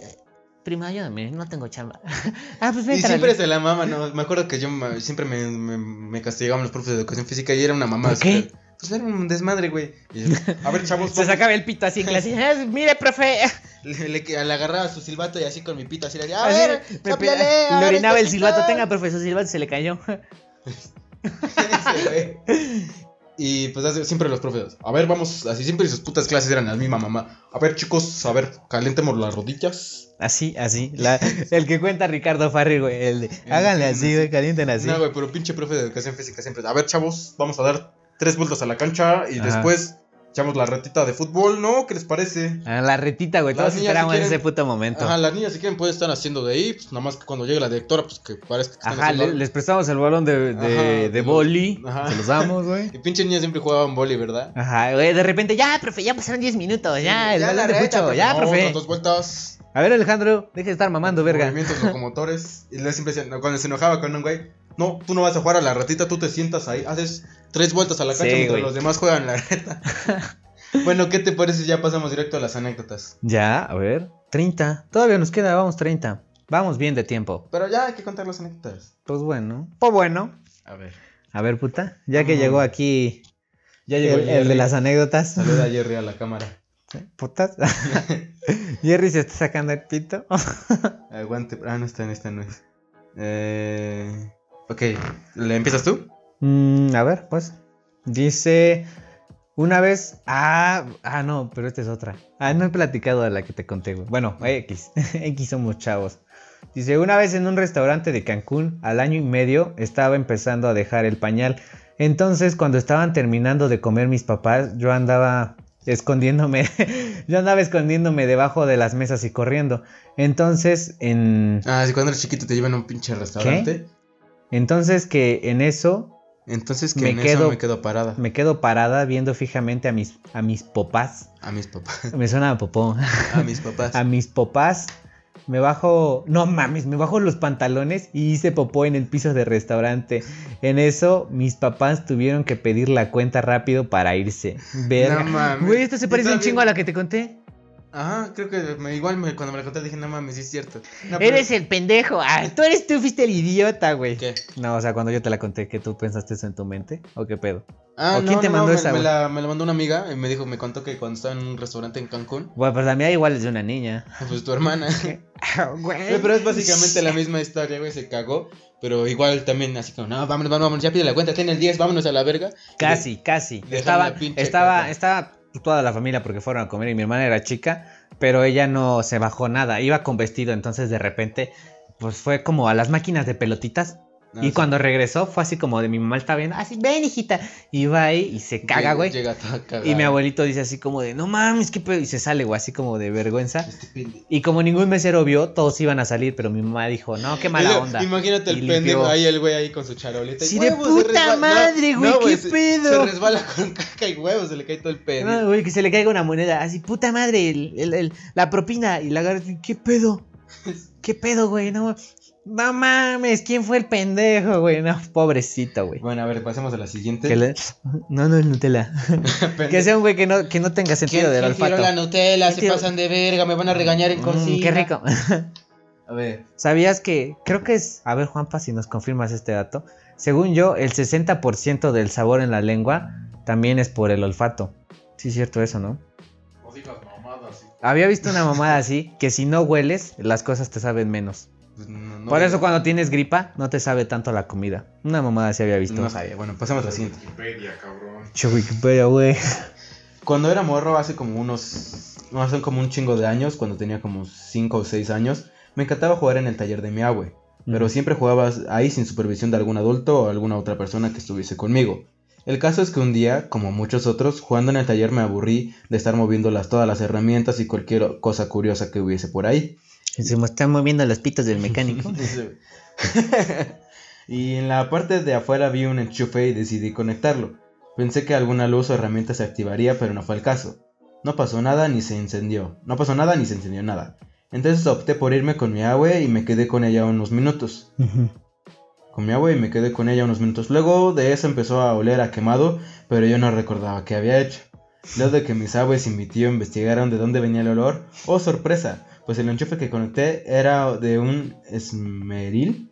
B: primo, ayúdame, no tengo chamba. ah, pues
A: Y
B: vente.
A: siempre se la mama, ¿no? Me acuerdo que yo siempre me, me, me castigaban los profes de educación física y era una mamá.
B: ¿Por qué?
A: Pues era un desmadre, güey. Y yo, a ver, chavos,
B: Se sacaba el pito así en clase. "Ah, Mire, profe.
A: Le, le, le agarraba su silbato y así con mi pito así le decía, a
B: Así,
A: ver,
B: me
A: sóplale,
B: pe-
A: a
B: le
A: ver,
B: orinaba el silbato.
A: pito".
B: Tenga, profe, su silbato se le cayó.
A: Ese. Y pues siempre los profes, a ver, vamos, así siempre sus putas clases eran la misma mamá. A ver, chicos, a ver, calentemos las rodillas.
B: Así, así. la- el que cuenta Ricardo Farri, güey. El de, háganle así, güey, calienten así.
A: No, güey, pero pinche profe de educación física siempre, a ver, chavos, vamos a dar tres vueltas a la cancha y
B: Ajá.
A: después echamos la retita de fútbol, ¿no? ¿Qué les parece?
B: Ah, la retita, güey. Todos esperamos
A: si quieren-
B: ese puto momento.
A: Ajá, las niñas si quieren pueden estar haciendo de ahí, pues nada más que cuando llegue la directora, pues que parezca que están
B: Ajá,
A: haciendo
B: le-
A: algo.
B: les prestamos el balón de, de,
A: Ajá,
B: de
A: de
B: boli.
A: Ajá.
B: Se los damos, güey.
A: Y pinche niñas siempre jugaban boli, ¿verdad?
B: Ajá, güey, de repente, ya, profe, ya pasaron 10 minutos, ya, el
A: la
B: balón de
A: reta,
B: pucho, ya,
A: No,
B: profe.
A: dos vueltas.
B: A ver, Alejandro, deje de estar mamando, verga.
A: Movimientos locomotores. Y luego siempre no, cuando se enojaba con un güey, no, tú no vas a jugar a la ratita, tú te sientas ahí, haces tres vueltas a la cancha
B: Sí,
A: mientras
B: güey.
A: los demás juegan la reta. bueno, ¿qué te parece si ya pasamos directo a las anécdotas?
B: Ya, a ver, 30. Todavía nos queda, vamos, 30. Vamos bien de tiempo.
A: Pero ya hay que contar las anécdotas.
B: Pues bueno. Pues bueno.
A: A ver.
B: A ver, puta, ya que
A: Mm.
B: llegó aquí
A: Ya
B: el, el de las anécdotas.
A: Saluda a Jerry a la cámara.
B: Putas. Jerry se está sacando el pito.
A: Aguante. Ah, no está en esta, no es. Eh... Ok, ¿le empiezas tú?
B: Mm, a ver, pues. Dice. Una vez. Ah, ah, no, pero esta es otra. Ah, no he platicado de la que te conté, güey. Bueno, X. X somos chavos. Dice: Una vez en un restaurante de Cancún, al año y medio, estaba empezando a dejar el pañal. Entonces, cuando estaban terminando de comer mis papás, yo andaba escondiéndome. yo andaba escondiéndome debajo de las mesas y corriendo. Entonces, en.
A: Ah, si cuando eres chiquito te llevan a un pinche restaurante.
B: Entonces, que en eso
A: Entonces que
B: Me
A: en
B: quedo-
A: eso me quedo parada.
B: me quedo parada viendo fijamente a mis, a mis papás.
A: A mis papás.
B: Me suena a popó.
A: A mis papás.
B: A mis papás. Me bajo, no mames, me bajo los pantalones y hice popó en el piso de restaurante. En eso, mis papás tuvieron que pedir la cuenta rápido para irse. Verga.
A: No mames.
B: Güey, esto se parece un chingo a la que te conté.
A: Ajá, creo que me, igual me- cuando me la conté dije, no mames, sí es cierto. No, pero-
B: Eres el pendejo. Ah, tú eres tú, fuiste el idiota, güey.
A: ¿Qué?
B: No, o sea, cuando yo te la conté, ¿que tú pensaste eso en tu mente? ¿O qué pedo?
A: Ah,
B: ¿O quién
A: no,
B: te
A: no,
B: mandó
A: me,
B: esa,
A: me
B: güey?
A: la, me la mandó una amiga y me dijo, me contó que cuando estaba en un restaurante en Cancún,
B: Bueno, pues la mía igual es de una niña.
A: pues tu hermana.
B: Güey,
A: pero es básicamente la misma historia, güey, se cagó. Pero igual también así como, no, vámonos, vámonos, vámonos, ya pide la cuenta, tiene el 10, vámonos a la verga.
B: Casi, casi. Estaba,
A: pinche
B: estaba, estaba toda la familia porque fueron a comer y mi hermana era chica, pero ella no se bajó nada, iba con vestido, entonces de repente, pues fue como a las máquinas de pelotitas,
A: Ah,
B: y
A: sí.
B: cuando regresó fue así como de mi mamá está viendo, así, ven hijita. Y va ahí y se caga, güey.
A: Llega toda cagada.
B: Y mi abuelito dice así como de, no mames, qué pedo. Y se sale, güey, así como de vergüenza.
A: Pendejo.
B: Y como ningún mesero vio, todos iban a salir, pero mi mamá dijo, no, qué mala onda.
A: Imagínate el pendejo ahí, el güey ahí con su charolita. y
B: Sí, de puta madre, güey, ¿qué
A: se-
B: pedo?
A: Se resbala con caca y huevos, se le cae todo el pedo.
B: No, güey, que se le caiga una moneda, así, puta madre, el- el- el- la propina. Y la agarra, ¿qué pedo? ¿Qué pedo, güey? No, no mames, ¿quién fue el pendejo, güey? No, pobrecito, güey.
A: Bueno, a ver, pasemos a la siguiente.
B: Le- No, no es Nutella. que sea un güey que no, que no tenga sentido del olfato.
A: la Nutella?
B: Se pasan
A: de verga, me van a regañar
B: Mm, qué rico.
A: A ver,
B: ¿Sabías que, creo que es, a ver Juanpa, si nos confirmas este dato, según yo, el 60% del sabor en la lengua también es por el olfato. Sí, es cierto eso, ¿no? Había visto una mamada así, que si no hueles, las cosas te saben menos.
A: Pues, no, no-
B: por eso cuando tienes gripa, no te sabe tanto la comida. Una mamada así había visto.
A: No sabía. Bueno, pasemos a la siguiente.
C: Wikipedia, cabrón.
B: Che, Wikipedia, güey.
A: Cuando era morro, hace como unos. No, hace como un chingo de años, cuando tenía como 5 o 6 años, me encantaba jugar en el taller de mi abue. Pero siempre jugaba ahí sin supervisión de algún adulto o alguna otra persona que estuviese conmigo. El caso es que un día, como muchos otros, jugando en el taller me aburrí de estar moviendo las, todas las herramientas y cualquier cosa curiosa que hubiese por ahí.
B: Se me están moviendo los pitos del mecánico.
A: y en la parte de afuera vi un enchufe y decidí conectarlo. Pensé que alguna luz o herramienta se activaría, pero no fue el caso. No pasó nada ni se encendió. No pasó nada ni se encendió nada. Entonces opté por irme con mi abue y me quedé con ella unos minutos. Con mi abue y me quedé con ella unos minutos. Luego de eso empezó a oler a quemado, pero yo no recordaba qué había hecho. Luego de que mis abues y mi tío investigaron de dónde venía el olor, oh sorpresa, pues el enchufe que conecté era de un esmeril.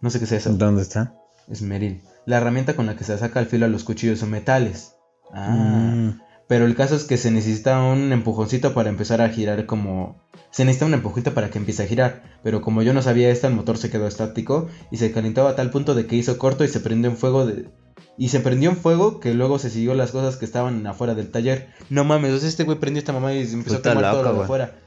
A: No sé qué es eso.
B: ¿Dónde está?
A: Esmeril. La herramienta con la que se saca el filo a los cuchillos o metales. Ah.
B: Mm.
A: Pero el caso es que se necesita un empujoncito para empezar a girar como... Se necesita un empujito para que empiece a girar. Pero como yo no sabía esto, el motor se quedó estático y se calentó a tal punto de que hizo corto y se prendió en fuego de... Y se prendió en fuego que luego se siguió las cosas que estaban afuera del taller. No mames, o sea, este güey prendió esta mamá y se empezó
B: Puta
A: a quemar todo lo de afuera.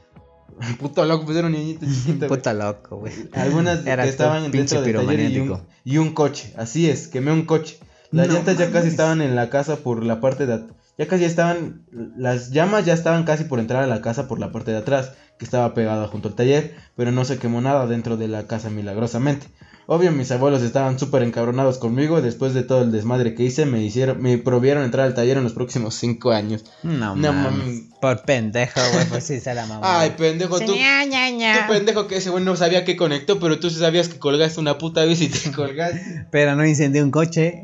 A: Puto loco, pues era un niñito chiquito.
B: Puta loco, güey.
A: Algunas
B: Era
A: que estaban dentro del taller y un,
B: piromaniático.
A: y un coche. Así es, quemé un coche. Las
B: No
A: llantas ya casi estaban en la casa por la parte de ya casi estaban las llamas ya estaban casi por entrar a la casa por la parte de atrás, que estaba pegada junto al taller, pero no se quemó nada dentro de la casa milagrosamente. Obvio mis abuelos estaban súper encabronados conmigo, después de todo el desmadre que hice, me hicieron me prohibieron entrar al taller en los próximos cinco años.
B: No,
A: No
B: mames.
A: mames.
B: Por pendejo, güey, pues sí se la mamá.
A: Ay, pendejo, tú,
B: Ña, ña, ña.
A: tú pendejo que ese güey no sabía que conectó, pero tú sí sabías que colgaste una puta vez y te colgaste.
B: Pero no incendié un coche.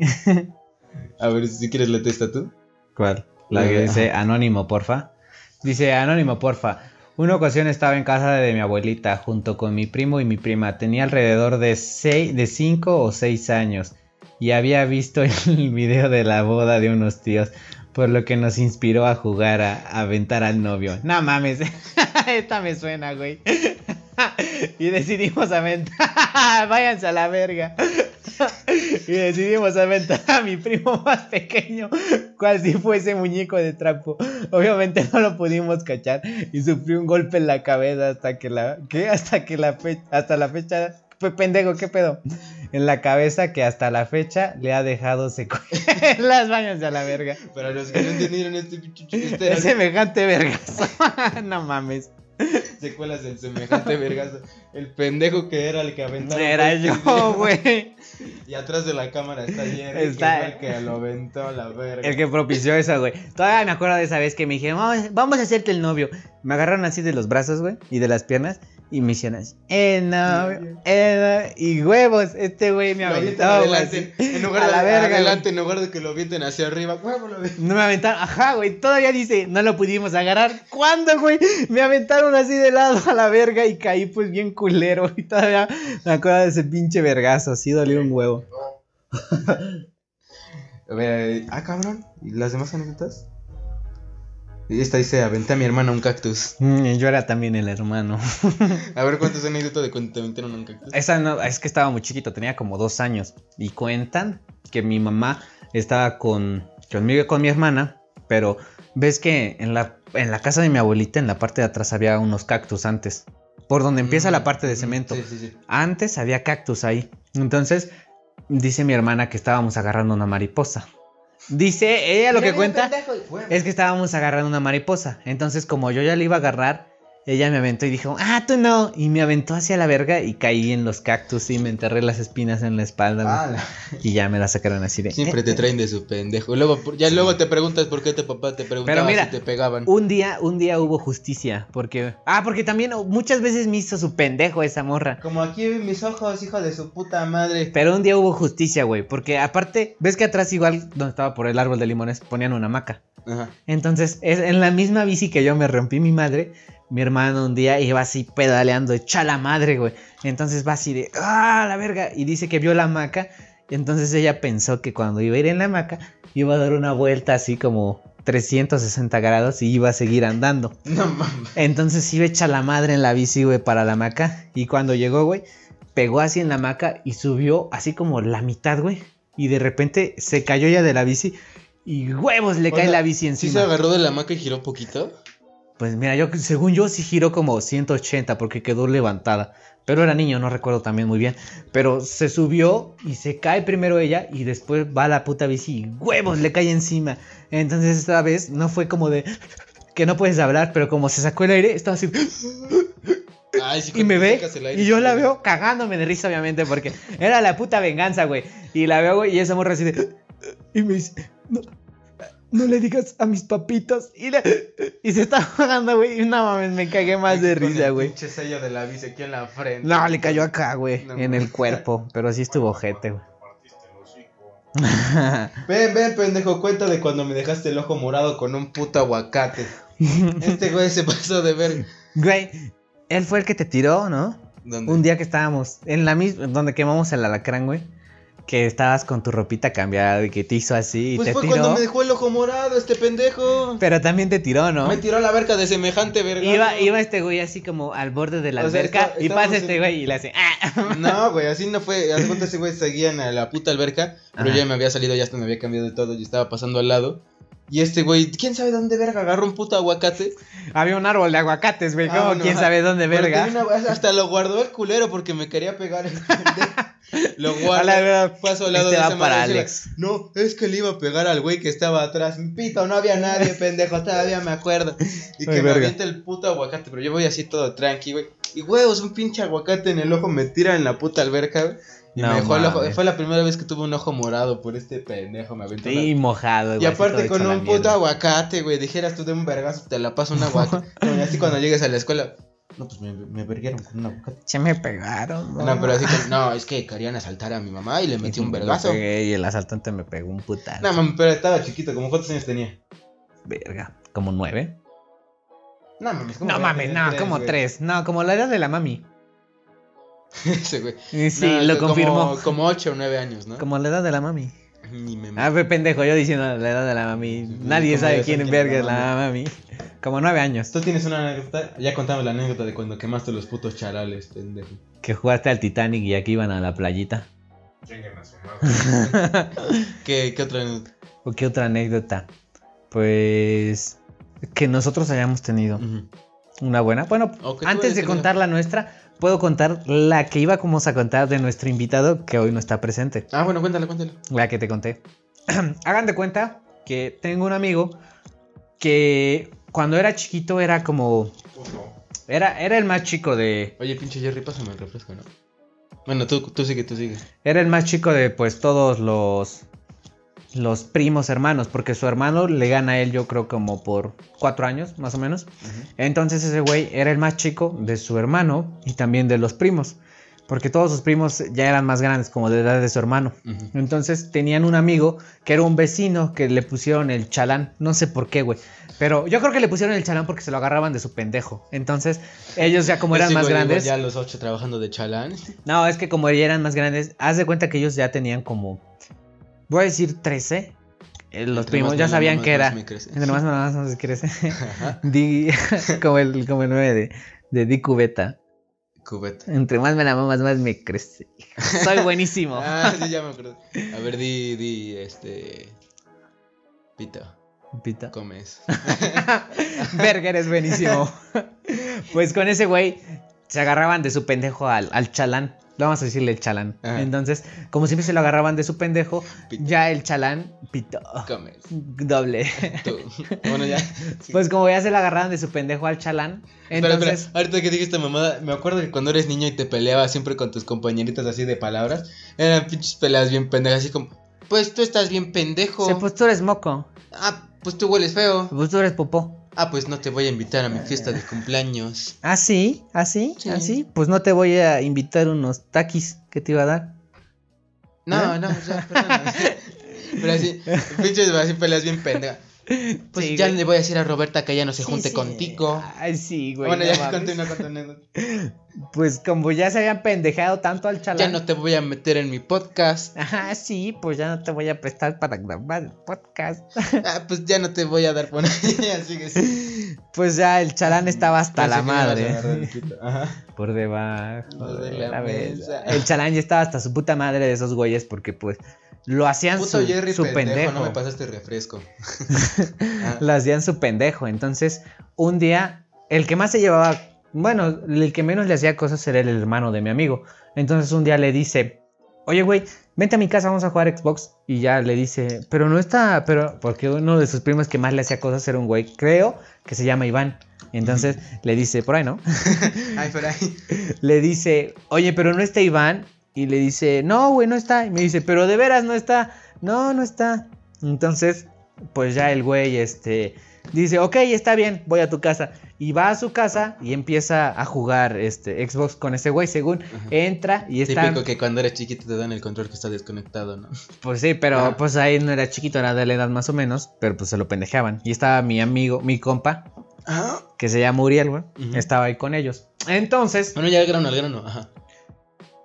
A: A ver si quieres le testa tú.
B: ¿Cuál? La que
A: La-
B: dice anónimo, porfa. Dice anónimo, porfa. Una ocasión estaba en casa de mi abuelita junto con mi primo y mi prima. Tenía alrededor de 6, de 5 o 6 años. Y había visto el video de la boda de unos tíos. Por lo que nos inspiró a jugar a, a aventar al novio. No mames. Esta me suena, güey. y decidimos aventar. Váyanse a la verga. y decidimos aventar a mi primo más pequeño, cual si fuese muñeco de trapo. Obviamente no lo pudimos cachar y sufrió un golpe en la cabeza hasta que la ¿qué? hasta que la fecha hasta la fecha pendejo, ¿qué pedo? En la cabeza que hasta la fecha le ha dejado secuelas, váyanse a la verga.
A: Para los que no entendieron este pinche chiste,
B: Es semejante vergazo. no mames.
A: Secuelas del semejante vergazo. El pendejo que era el que aventó.
B: Era yo, güey.
A: Y atrás de la cámara está Jerry,
B: Está-
A: que fue el que lo aventó la verga.
B: El que propició eso, güey. Todavía me acuerdo de esa vez que me dijeron, vamos, vamos a hacerte el novio. Me agarraron así de los brazos, güey, y de las piernas. Y me hicieron así, el novio, el novio", Y huevos, este güey me aventó, güey,
A: En lugar
B: a
A: de
B: la verga,
A: adelante, en lugar de que lo avienten hacia arriba. huevo, lo avientan.
B: güey. No me aventaron, ajá, güey. Todavía dice, no lo pudimos agarrar. ¿Cuándo, güey? Me aventaron así de lado a la verga y caí, pues bien culero. Y todavía me acuerdo de ese pinche vergazo. Así dolió un huevo.
A: Ah, cabrón. ¿Y las demás anécdotas? Y esta dice, aventé a mi hermana un cactus.
B: Mm, yo era también el hermano.
A: A ver, ¿cuántas anécdotas de cuando te aventaron un cactus?
B: Esa no, es que estaba muy chiquito, tenía como dos años. Y cuentan que mi mamá estaba con, conmigo y con mi hermana, pero ves que en la, en la casa de mi abuelita, en la parte de atrás, había unos cactus antes. por donde empieza la
A: Mm,
B: parte de cemento.
A: Sí, sí, sí.
B: Antes había cactus ahí. Entonces, dice mi hermana que estábamos agarrando una mariposa. Dice, ella lo que cuenta es que estábamos agarrando una mariposa. Entonces, como yo ya le iba a agarrar, ella me aventó y dijo, ah, tú no. Y me aventó hacia la verga y caí en los cactus y me enterré las espinas en la espalda.
A: Ah,
B: Y ya me la sacaron así de...
A: Siempre
B: "Eh,
A: te traen de su pendejo. Luego, ya luego te preguntas por qué tu papá te preguntaba
B: mira,
A: si te pegaban.
B: Un día, un día hubo justicia. Porque... Ah, porque también muchas veces me hizo su pendejo esa morra.
A: Como aquí mis ojos, hijo de su puta madre.
B: Pero un día hubo justicia, güey. Porque aparte, ves que atrás igual, donde estaba por el árbol de limones, ponían una hamaca.
A: Ajá.
B: Entonces, es en la misma bici que yo me rompí mi madre, mi hermano un día iba así pedaleando, echa la madre, güey. Entonces va así de, ah, la verga. Y dice que vio la hamaca. Entonces ella pensó que cuando iba a ir en la hamaca, iba a dar una vuelta así como 360 grados y iba a seguir andando.
A: No mames.
B: Entonces iba echa la madre en la bici, güey, para la hamaca. Y cuando llegó, güey, pegó así en la hamaca y subió así como la mitad, güey. Y de repente se cayó ya de la bici. Y huevos, le
A: O
B: cae
A: sea,
B: la bici
A: ¿Sí
B: encima.
A: se agarró de la hamaca y giró poquito?
B: Pues mira, yo según yo sí giró como 180 porque quedó levantada. Pero era niño, no recuerdo también muy bien. Pero se subió y se cae primero ella y después va la puta bici y huevos le cae encima. Entonces esta vez no fue como de que no puedes hablar, pero como se sacó el aire, estaba así
A: Ay, sí,
B: y me ve y yo la veo cagándome de risa obviamente porque era la puta venganza, güey. Y la veo, güey, y esa morra así de y me dice, "No, no le digas a mis papitos." Y, le- y se está ahogando, güey. Y no mames, me cagué más de
A: Con
B: risa, güey.
A: Pinche sello de la bici aquí en la frente.
B: No, le cayó acá, güey,
A: No,
B: en el cuerpo, pero sí estuvo ojete, güey.
A: Ven, ven, pendejo, cuenta de cuando me dejaste el ojo morado con un puto aguacate. Este güey se pasó de ver.
B: Güey, él fue el que te tiró, ¿no?
A: ¿Dónde?
B: Un día que estábamos en la misma, donde quemamos el alacrán, güey. Que estabas con tu ropita cambiada y que te hizo así y
A: Pues
B: te
A: fue
B: tiró.
A: cuando me dejó el ojo morado, este pendejo.
B: Pero también te tiró, ¿no?
A: Me tiró a la verga de semejante verga.
B: Iba, iba este güey así como al borde de la
A: O sea,
B: alberca
A: está-
B: y pasa este
A: en-
B: güey y le hace. "Ah".
A: No, güey, así no fue. Hace cuenta ese güey seguía en la puta alberca, pero
B: Ajá.
A: ya me había salido, ya hasta me había cambiado de todo y estaba pasando al lado. Y este güey, ¿quién sabe dónde verga agarró un puto aguacate?
B: Había un árbol de aguacates, güey.
A: Ah,
B: ¿Cómo? ¿Quién sabe dónde verga?
A: una- hasta lo guardó el culero porque me quería pegar. Lo
B: A la
A: guarda.
B: verdad,
A: Fue a su lado
B: este
A: de esa
B: para Alex.
A: decía, No, es que le iba a pegar al güey que estaba atrás. Pito, no había nadie, pendejo, todavía me acuerdo. Y que me avienta el puto aguacate, pero yo voy así todo tranqui, güey. Y huevos, un pinche aguacate en el ojo me tira en la puta alberca, güey. Y
B: No
A: me dejó el ojo.
B: mames.
A: Fue la primera vez que tuve un ojo morado por este pendejo, me aventó.
B: Sí,
A: una-
B: mojado, güey.
A: Y aparte con un puto aguacate, güey. Dijeras tú de un vergazo, te la paso un aguacate. No, así cuando llegues a la escuela. No, pues me, me verguieron con un aguacate.
B: Se me pegaron.
A: No, pero así que, no, es que querían asaltar a mi mamá y le metí un vergazo.
B: Y el asaltante me pegó un putazo.
A: No, mami, pero estaba chiquito, como cuántos años tenía.
B: Verga. ¿Como nueve?
A: No mames, ¿cómo
B: No mames, no, como tres. No, como la edad de la mami.
A: Ese güey.
B: Sí,
A: No,
B: lo
A: como-
B: confirmó.
A: Como ocho o nueve años, ¿no?
B: Como la edad de la mami.
A: Ni me
B: Ah, ve, pendejo, yo diciendo la edad de la mami.
A: Sí,
B: Nadie
A: ¿cómo
B: sabe quién
A: quién
B: verga
A: es la
B: mami. Como nueve años.
A: ¿Tú tienes una anécdota? Ya contamos la anécdota de cuando quemaste los putos charales, pendejo.
B: Que jugaste al Titanic y aquí iban a la playita.
C: A.
A: ¿Qué, qué otra anécdota?
B: ¿O qué otra anécdota? Pues. Que nosotros hayamos tenido una buena. Bueno, antes de
A: tenido.
B: contar la nuestra, puedo contar la que íbamos a contar de nuestro invitado que hoy no está presente.
A: Ah, bueno, cuéntale, cuéntale.
B: La que te conté. Hagan de cuenta que tengo un amigo que cuando era chiquito era como. Era, era el más chico de.
A: Oye, pinche Jerry, pásame el refresco, ¿no? Bueno, tú, tú sigue, tú sigue.
B: Era el más chico de pues todos los. Los primos hermanos. Porque su hermano le gana a él, yo creo, como por cuatro años, más o menos. Entonces ese güey era el más chico de su hermano y también de los primos. Porque todos sus primos ya eran más grandes, como de edad de su hermano. Entonces tenían un amigo que era un vecino que le pusieron el chalán. No sé por qué, güey. Pero yo creo que le pusieron el chalán porque se lo agarraban de su pendejo. Entonces ellos ya como eran más
A: güey,
B: grandes.
A: Ya los ocho trabajando de chalán.
B: No, es que como ya eran más grandes, haz de cuenta que ellos ya tenían como, voy a decir 13. Eh, Los
A: Entre
B: primos
A: más
B: ya sabían que
A: más
B: era.
A: me crece.
B: Entre más me la mamas, más crece. Di, como el, como el 9 de, de Di Cubeta.
A: Cubeta.
B: Entre más me la mamas, más me crece. Soy buenísimo.
A: Ah, sí, ya me acuerdo. A ver, di, di, este. Pito,
B: Pita.
A: comes.
B: Verga, eres buenísimo. pues con ese güey se agarraban de su pendejo al, al chalán. Vamos a decirle el chalán.
A: Ajá.
B: Entonces, como siempre se lo agarraban de su pendejo,
A: Pito.
B: ya el chalán pito.
A: Comes.
B: Doble.
A: Tú. Bueno, ya.
B: Pues como ya se lo agarraban de su pendejo al chalán,
A: Espera,
B: entonces...
A: espera, ahorita que dijiste mamada, me acuerdo que cuando eres niño y te peleabas siempre con tus compañeritas así de palabras, eran pinches peleas bien pendejas, así como, pues tú estás bien pendejo.
B: Sí, pues tú eres moco,
A: Ah, pues tú hueles feo.
B: pues tú eres popó.
A: Ah, pues no te voy a invitar a mi fiesta de cumpleaños.
B: ¿Ah, sí? ¿Ah, sí?
A: Sí.
B: ¿Ah, sí? Pues no te voy a invitar unos taquis que te iba a dar.
A: No,
B: ¿Eh?
A: no, ya, perdona. Pero así, pinches así peleas bien pendejas. Pues
B: Sí,
A: ya
B: güey.
A: le voy a decir a Roberta que ya no se
B: Sí,
A: junte
B: sí.
A: contigo.
B: Ay, sí, güey.
A: bueno,
B: no
A: ya continúa con tu anécdota.
B: Pues como ya se habían pendejado tanto al chalán.
A: Ya no te voy a meter en mi podcast.
B: Ajá, sí, pues ya no te voy a prestar para grabar el podcast.
A: Ah, pues ya no te voy a dar por ahí. Así que sí.
B: Pues ya el chalán estaba hasta
A: Pensé
B: la madre.
A: Ajá.
B: Por debajo
A: De
B: de
A: la
B: la mesa.
A: mesa.
B: El chalán ya estaba hasta su puta madre de esos güeyes porque pues lo hacían
A: Puto
B: su,
A: Jerry
B: su
A: pendejo,
B: pendejo.
A: no me pasaste refresco. Ah,
B: Lo hacían su pendejo. Entonces, un día, el que más se llevaba, bueno, el que menos le hacía cosas era el hermano de mi amigo. Entonces un día le dice, oye güey, vente a mi casa, vamos a jugar Xbox. Y ya le dice, pero no está, pero, porque uno de sus primos que más le hacía cosas era un güey, creo que se llama Iván. Entonces le dice, por ahí no.
A: Ay, por ahí.
B: le dice, oye, pero no está Iván. Y le dice, no, güey, no está. Y me dice, pero de veras no está. No, no está. Entonces, pues ya el güey, este, dice, ok, está bien, voy a tu casa. Y va a su casa y empieza a jugar este Xbox con ese güey, según
A: Ajá.
B: entra y está...
A: Típico que cuando eres chiquito te dan el control que está desconectado, ¿no?
B: Pues sí, pero
A: Ajá.
B: pues ahí no era chiquito, era de la edad más o menos, pero pues se lo pendejaban. Y estaba mi amigo, mi compa,
A: Ajá.
B: que se llama Uriel, güey, estaba ahí con ellos. Entonces,
A: Bueno, ya al grano, al grano. Ajá.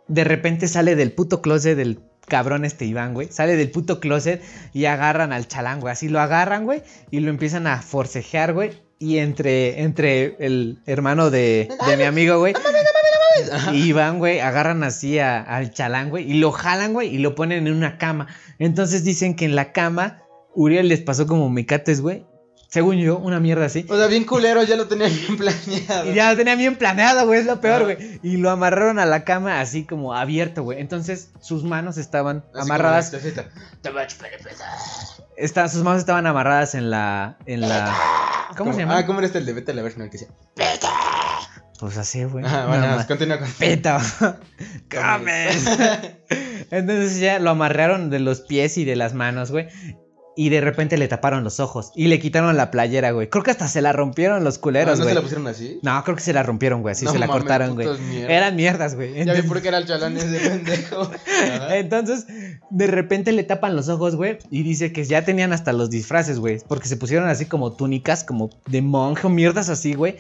B: de repente sale del puto closet del cabrón este Iván, güey. Sale del puto closet y agarran al chalán, güey. Así lo agarran, güey, y lo empiezan a forcejear, güey. Y entre, entre el hermano de, de mi amigo, güey, y Iván, güey, agarran así a- al chalán, güey, y lo jalan, güey, y lo ponen en una cama. Entonces dicen que en la cama Uriel les pasó como mecates, güey. Según yo, una mierda así.
A: O sea, bien culero, ya lo tenía bien planeado.
B: Y ya lo tenía bien planeado, güey, es lo peor,
A: Ah.
B: güey. Y lo amarraron a la cama así como abierto, güey. Entonces sus manos estaban
A: Así
B: amarradas. Esta- sus manos estaban amarradas en la. en la. ¿Cómo se llama?
A: Ah, ¿cómo era este el de Vete a la versión que decía?
B: Pues así, güey. Nada
A: bueno,
B: más.
A: continúa con.
B: Pito. Comes. Entonces ya lo amarraron de los pies y de las manos, güey. Y de repente le taparon los ojos. Y le quitaron la playera, güey. Creo que hasta se la rompieron los
A: Ah,
B: culeros,
A: ¿No se
B: güey.
A: la pusieron así?
B: No, creo que se la rompieron, güey. Así
A: No
B: se la
A: mames,
B: cortaron, güey. Eran mierdas, güey.
A: Ya vi por qué era el chalán ese pendejo.
B: Entonces, de repente le tapan los ojos, güey, y dice que ya tenían hasta los disfraces, güey, porque se pusieron así como túnicas, como de monje o mierdas así, güey.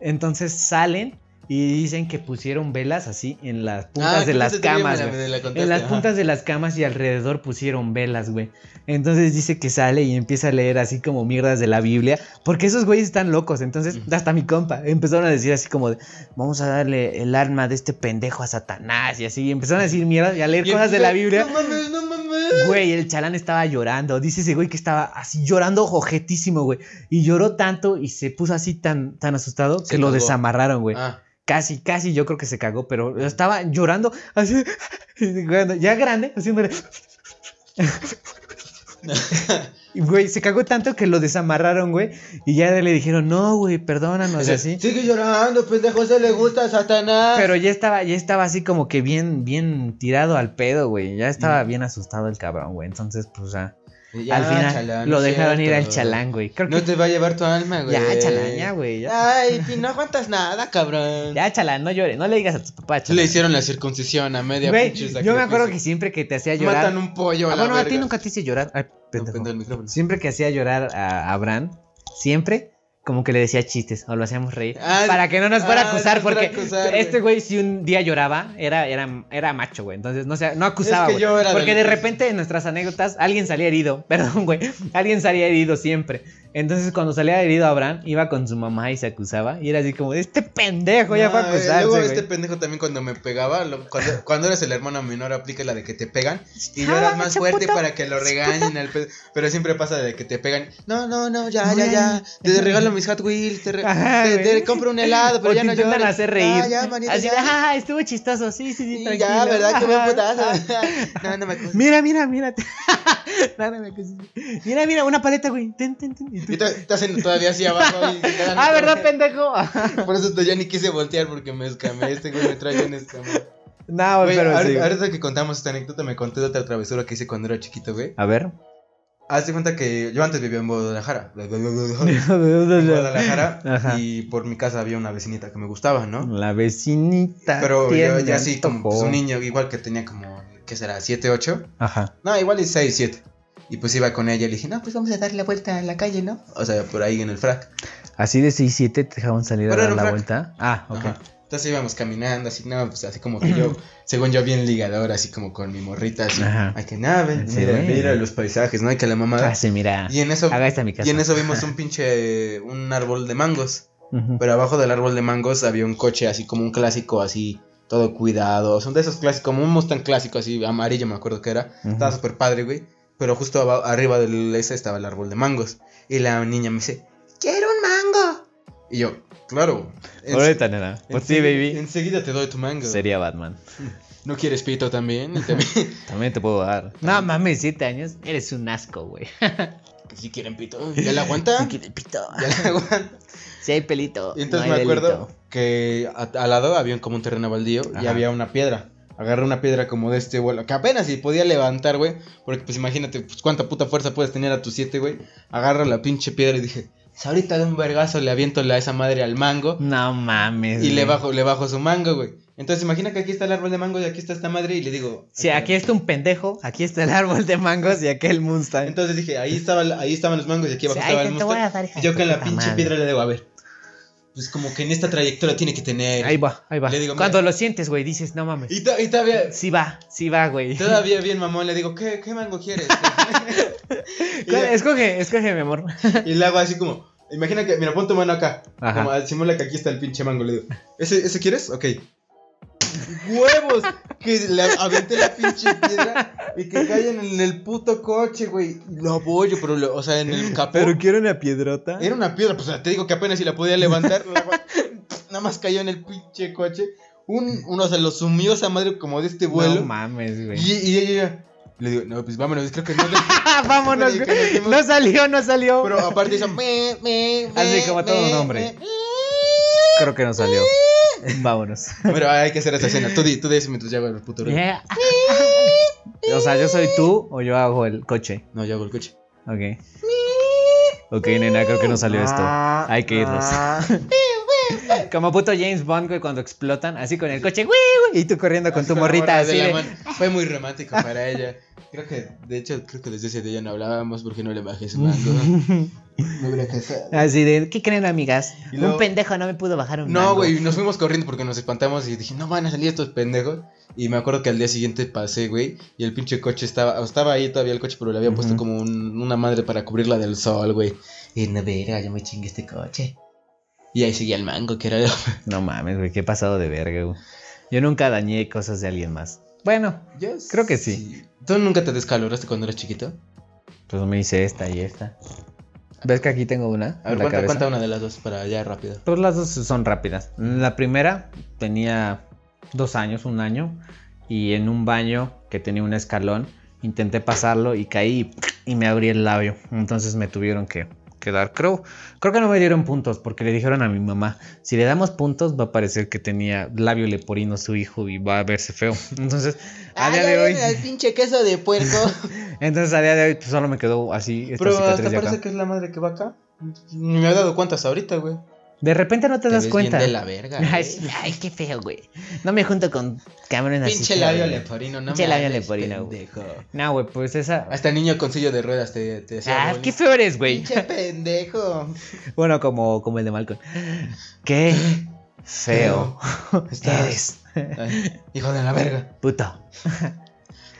B: Entonces salen y dicen que pusieron velas así en las puntas
A: Ah,
B: de
A: creo que
B: las camas, güey.
A: la
B: En las
A: ajá.
B: puntas de las camas y alrededor pusieron velas, güey. Entonces dice que sale y empieza a leer así como mierdas de la Biblia. Porque esos güeyes están locos. Entonces, hasta mi compa. Empezaron a decir así como de, vamos a darle el arma de este pendejo a Satanás. Y así. Empezaron a decir mierdas y a leer
A: Y
B: cosas de la Biblia.
A: No mames, no mames.
B: Güey, el chalán estaba llorando. Dice ese güey que estaba así llorando ojetísimo, güey. Y lloró tanto y se puso así tan, tan asustado
A: Se
B: que lo desamarraron, güey.
A: Ah,
B: Casi, casi yo creo que se cagó, pero estaba llorando así, ya grande, haciéndole. Y, güey, se cagó tanto que lo desamarraron, güey. Y ya le dijeron, no, güey, perdónanos, así.
A: Sigue llorando, pendejo, se le gusta a Satanás.
B: Pero ya estaba, ya estaba así como que bien, bien tirado al pedo, güey. Ya estaba
A: Mm.
B: bien asustado el cabrón, güey. Entonces, pues ya.
A: Ya,
B: al final
A: chalán,
B: lo dejaron ir al chalán, güey. Creo
A: No
B: que.
A: te va a llevar tu alma, güey.
B: Ya, chalán, ya, güey. Ya,
A: Ay, no aguantas nada, cabrón.
B: ya, chalán, no llores. No le digas a tu papá,
A: Le hicieron la circuncisión a media
B: Güey, yo me acuerdo que siempre que te hacía llorar.
A: Matan un pollo a
B: Ah,
A: la
B: bueno, a ti
A: verga.
B: nunca te hice llorar. Ay,
A: No,
B: pendejo.
A: pendejo, el micrófono.
B: Siempre que hacía llorar a Abraham, siempre como que le decía chistes o lo hacíamos reír.
A: Ah,
B: para que no nos fuera a
A: ah,
B: acusar, porque
A: acusar,
B: este
A: güey.
B: si un día lloraba, era, era, era macho, güey. Entonces no, se, no acusaba,
A: Es que
B: güey.
A: yo era
B: Porque de repente en nuestras anécdotas alguien salía herido. Perdón, güey. Alguien salía herido siempre. Entonces, cuando salía herido Abraham, iba con su mamá y se acusaba. Y era así como, este pendejo ya
A: No,
B: fue a
A: eh,
B: acusarse.
A: Luego
B: güey".
A: este pendejo también cuando me pegaba, lo- cuando, cuando eres el hermano menor aplica la de que te pegan y
B: Ah,
A: lloras más
B: ese
A: fuerte para que lo regañen al pe- pero siempre pasa de que te pegan. No, no, no, ya,
B: No,
A: ya,
B: ya,
A: ya.
B: ya.
A: Te regalo mis Hot Wheels, te, re-
B: Ajá,
A: te- te compro un helado, pero
B: o
A: ya
B: te
A: no
B: intentan
A: llores.
B: hacer reír.
A: Ah, ya, manito,
B: así de,
A: ya.
B: ah, estuvo chistoso. Sí, sí, sí,
A: Sí,
B: tranquilo.
A: ya, ¿verdad? Qué buen putazo.
B: ajá.
A: no, no me acuerdo.
B: Mira, mira, mira. No, no me acuses. Mira, mira, una paleta, güey. Ten, ten, ten. Y tú-
A: Y te, te hacen todavía así abajo. y
B: Ah, ¿verdad, pendejo?
A: Por eso ya ni quise voltear porque me escamé. Este güey me trae en escamé.
B: No,
A: Güey,
B: pero sí.
A: ahorita, ahorita que contamos esta anécdota, me conté de otra travesura que hice cuando era chiquito, güey.
B: A ver.
A: Hazte cuenta que yo antes vivía en Guadalajara. Guadalajara.
B: Ajá.
A: Y por mi casa había una vecinita que me gustaba, ¿no?
B: La vecinita.
A: Pero yo ya así como pues, un niño, igual que tenía como, ¿qué será? ¿7, 8?
B: Ajá.
A: No, igual y 6, 7. Y pues iba con ella y le dije, no, pues vamos a darle la vuelta a la calle, ¿no? O sea, por ahí en el frac.
B: Así de 6, 7 te dejaban salir
A: Pero
B: a dar la
A: frac.
B: vuelta. Ah, ok.
A: Ajá. Entonces íbamos caminando, así, no, pues así como que yo, según yo, bien ligador, así como con mi morrita, así.
B: Ajá.
A: Hay que, nada, ven,
B: Sí,
A: mira, mira los paisajes, ¿no? Hay que la mamada.
B: Ah, sí, mira.
A: Y en eso,
B: Haga esta mi casa.
A: y en eso vimos un pinche, un árbol de mangos. Pero abajo del árbol de mangos había un coche así como un clásico, así, todo cuidado. Son de esos clásicos, como un Mustang clásico, así, amarillo me acuerdo que era. Estaba súper padre, güey. Pero justo arriba del ese estaba el árbol de mangos. Y la niña me dice, quiero un mango. Y yo, claro.
B: Ahorita, nena. Pues sí,
A: enseguida-
B: baby.
A: Enseguida te doy tu mango.
B: Sería Batman.
A: ¿No quieres pito también? También-
B: También te puedo dar. No mames, 7 años. Eres un asco, güey.
A: si quieren pito. ¿Ya la aguanta?
B: Si quieres pito.
A: ¿Ya la aguanta?
B: Si hay pelito.
A: Y entonces
B: no hay
A: me acuerdo
B: delito.
A: que a- al lado había como un terreno baldío y había una piedra. Agarré una piedra como de este vuelo, que apenas si podía levantar, güey. Porque pues imagínate, pues cuánta puta fuerza puedes tener a tus siete, güey. Agarro la pinche piedra y dije, "Si ahorita de un vergazo le aviento la, esa madre al mango
B: No mames.
A: y le bajo, le bajo su mango, güey. Entonces imagina que aquí está el árbol de mango y aquí está esta madre y le digo...
B: Si aquí está un pendejo, aquí está el árbol de mangos y aquel Mustang.
A: Entonces dije, ahí, estaba, ahí estaban los mangos y aquí abajo
B: Sí,
A: estaba el Mustang. yo con la pinche
B: madre.
A: piedra le digo, a ver. Pues como que en esta trayectoria tiene que tener...
B: Ahí va, ahí va.
A: Le digo,
B: Cuando lo sientes, güey, dices, no mames.
A: Y, to- y todavía...
B: Sí va, sí va, güey.
A: Todavía bien mamón, le digo, ¿qué, qué mango quieres? y,
B: ¿Cuál-
A: le,
B: Escoge, escoge, mi amor.
A: y le hago así como, imagina que, mira, pon tu mano acá.
B: Ajá.
A: Como simula que aquí está el pinche mango, le digo, ¿ese, ese quieres? Ok. ¡Huevos! Que le aventé la pinche piedra y que caen en el puto coche, güey. Lo apoyo, pero, lo- o sea, en el capó.
B: quiero una piedrota.
A: Era una piedra, pues o sea, te digo que apenas si la podía levantar. la nada más cayó en el pinche coche. Un, uno se lo sumió esa madre como de este vuelo.
B: No mames, güey.
A: y, y ella, le digo, no, pues vámonos, creo que no. le-
B: vámonos, güey.
A: que nos
B: No salió, no salió.
A: Pero aparte hizo me, me, me,
B: Así como todo un hombre. Creo que no salió. Vámonos.
A: Pero hay que hacer esa escena. Tú, tú dices mientras yo hago el puto ruido.
B: Yeah. O sea, ¿yo soy tú o yo hago el coche?
A: No, yo hago el coche.
B: Ok. Ok, nena, creo que no salió esto.
A: Ah,
B: Hay que irnos. Como puto James Bond, güey, cuando explotan, así con el coche, güey, güey, y tú corriendo con
A: Así
B: tu
A: la
B: morrita así de...
A: Fue muy romántico para ella. Creo que, de hecho, creo que desde ese día no hablábamos porque no le bajé su mango. Me hubiera casado.
B: Así de, ¿qué creen, amigas?
A: Luego-
B: Un pendejo no me pudo bajar un
A: No,
B: mango.
A: güey, nos fuimos corriendo porque nos espantamos y dije, no van a salir estos pendejos. Y me acuerdo que al día siguiente pasé, güey, y el pinche coche estaba, estaba ahí todavía el coche, pero le había puesto como un- una madre para cubrirla del sol, güey. Y no verga, yo me chingué este coche. Y ahí seguía el mango, que era lo...
B: No mames, güey, qué pasado de verga, güey. Yo nunca dañé cosas de alguien más. Bueno,
A: Yo
B: Creo que sí.
A: ¿Tú nunca te descaloraste cuando eras chiquito?
B: pues me hice esta y esta. ¿Ves que aquí tengo una?
A: A ver, cuenta, una de las dos para ya rápido.
B: Pues las dos son rápidas. La primera tenía dos años, un año, y en un baño que tenía un escalón, intenté pasarlo y caí y me abrí el labio. Entonces me tuvieron que, que dar. Creo, creo que no me dieron puntos porque le dijeron a mi mamá, si le damos puntos va a parecer que tenía labio leporino su hijo y va a verse feo. Entonces, a día de hoy,
A: el pinche queso de puerco.
B: entonces a día de hoy pues, solo me quedó así esta
A: Pero hasta
B: acá.
A: parece que es la madre que va acá. Ni me he dado cuenta hasta ahorita, güey.
B: De repente no te,
A: Te
B: das
A: ves
B: cuenta.
A: bien de la verga.
B: Ay, qué feo, güey. No me junto con Cameron así.
A: Pinche labio
B: güey.
A: leporino, no
B: Pinche
A: me
B: labio
A: hables,
B: leporino, güey. No, güey, pues esa.
A: Hasta niño con silla de ruedas te, te decía.
B: Ah, qué feo eres, güey.
A: Pinche pendejo.
B: Bueno, como, como el de Malcolm. Qué feo
A: Estás-
B: eres.
A: Ay, hijo de la verga.
B: Puto.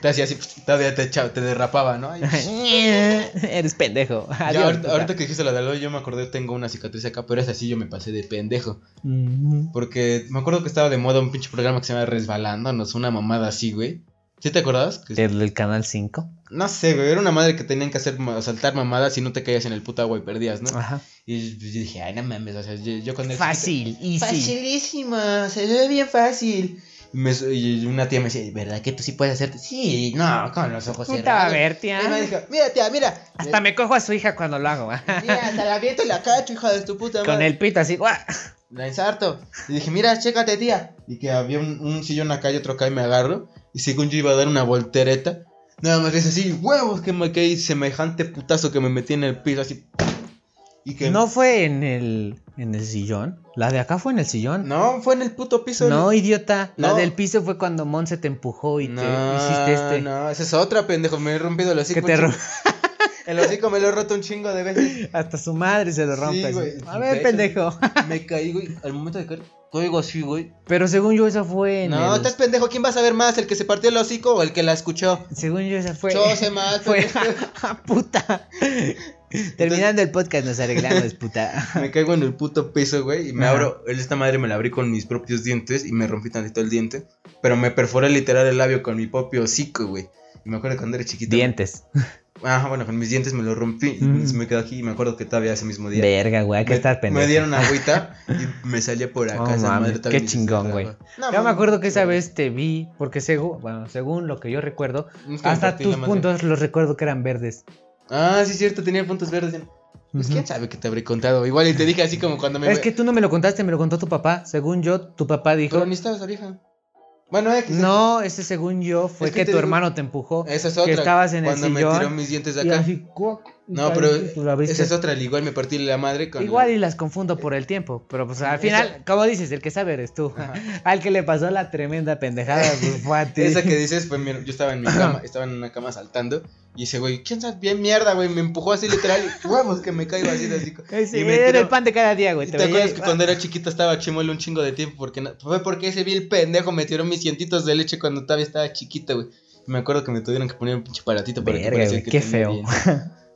A: Te hacía así, todavía te, echaba, te derrapaba, ¿no? Ay,
B: Eres pendejo.
A: ya, ahorita,
B: puta.
A: ahorita que dijiste lo de Aloy, yo me acordé, tengo una cicatriz acá, pero es así, yo me pasé de pendejo. Porque me acuerdo que estaba de moda un pinche programa que se llama Resbalándonos, una mamada así, güey. ¿Sí te acordabas?
B: El del canal 5.
A: No sé, güey, era una madre que tenían que hacer saltar mamadas y no te caías en el puto agua y perdías, ¿no?
B: Ajá.
A: Y pues, yo dije, ay, no mames, o sea, yo, yo cuando era
B: Fácil, easy.
A: Facilísimo, se ve bien fácil. Y, me- y una tía me decía, ¿verdad que tú sí puedes hacerte? Sí, no, con los ojos
B: Puta,
A: cerrados.
B: a ver, tía.
A: Y me dijo, mira, tía, mira.
B: Hasta me cojo a su hija cuando lo hago.
A: Mira, hasta la viento y la cacho, hija de tu puta madre.
B: Con el pito así. ¡guau!
A: La ensarto. Y dije, mira, chécate, tía. Y que había un, un sillón acá y otro acá y me agarro. Y según yo iba a dar una voltereta. Nada más es así, huevos, que me caí semejante putazo que me metí en el piso así. Y que...
B: ¿No fue en el, en el sillón? ¿La de acá fue en el sillón?
A: No, fue en el puto piso.
B: No, idiota. La
A: No.
B: del piso fue cuando Monse te empujó y te
A: No,
B: hiciste este.
A: No, esa es otra, pendejo. Me he rompido el hocico.
B: Que te.
A: El hocico me lo he roto un chingo de veces.
B: Hasta su madre se lo
A: Sí,
B: rompe.
A: güey.
B: A ver,
A: De
B: pendejo.
A: Me caí, güey. Al momento de caer, caigo así, güey.
B: Pero según yo, esa fue en
A: No,
B: el-
A: estás pendejo. ¿Quién va a saber más? ¿El que se partió el hocico o el que la escuchó?
B: Según yo, esa fue.
A: Yo sé más.
B: Fue.
A: pendejo.
B: puta. Terminando el podcast, nos arreglamos, puta.
A: Me caigo en el puto piso, güey, y me
B: Ajá.
A: abro. Esta madre me la abrí con mis propios dientes y me rompí tantito el diente. Pero me perforé literal el labio con mi propio hocico, güey. Y me acuerdo cuando era chiquito.
B: Dientes.
A: Ajá, bueno, con mis dientes me lo rompí y
B: Mm.
A: se me quedó aquí. Y me acuerdo que todavía ese mismo día.
B: Verga, güey, hay que
A: me,
B: estar pendejo.
A: me dieron agüita y me salía por acá
B: Oh,
A: esa madre
B: qué chingón, güey.
A: No,
B: Yo me
A: mames,
B: acuerdo que esa vez te vi, porque según, bueno, según lo que yo recuerdo,
A: me
B: hasta tus puntos los recuerdo que eran verdes.
A: Ah, sí, es cierto, tenía puntos verdes. Pues
B: Ujú.
A: quién sabe que te habré contado. Igual y te dije así como cuando me.
B: Es que tú no me lo contaste, me lo contó tu papá. Según yo, tu papá dijo.
A: Pero ni estaba esa vieja. Bueno.
B: No, ese según yo fue
A: Es que
B: tu
A: digo-
B: hermano te empujó.
A: Esa es otra.
B: que estabas en el
A: cuando me tiró mis dientes de
B: y
A: acá.
B: así, cuac, y
A: No, pero esa es otra. Igual me partí la madre con.
B: Igual y las confundo por el tiempo, pero pues al
A: Esa-
B: final, como dices, el que sabe eres tú.
A: Ajá.
B: Al que le pasó la tremenda pendejada, pues fue a ti.
A: Esa que dices, pues mira, yo estaba en mi cama, estaba en una cama saltando. Y ese güey, ¿quién sabe? Bien mierda, güey. Me empujó así literal. Y huevos que me caigo así de así.
B: Ese
A: y me
B: era el pan de cada día, güey.
A: ¿Y
B: te
A: acuerdas que cuando era chiquito estaba chimuelo un chingo de tiempo? Porque no- fue porque ese vil pendejo me tiró mis cientitos de leche cuando todavía estaba chiquita, güey. Me acuerdo que me tuvieron que poner un pinche paratito para que
B: Verga,
A: pareciera
B: güey,
A: que
B: qué feo.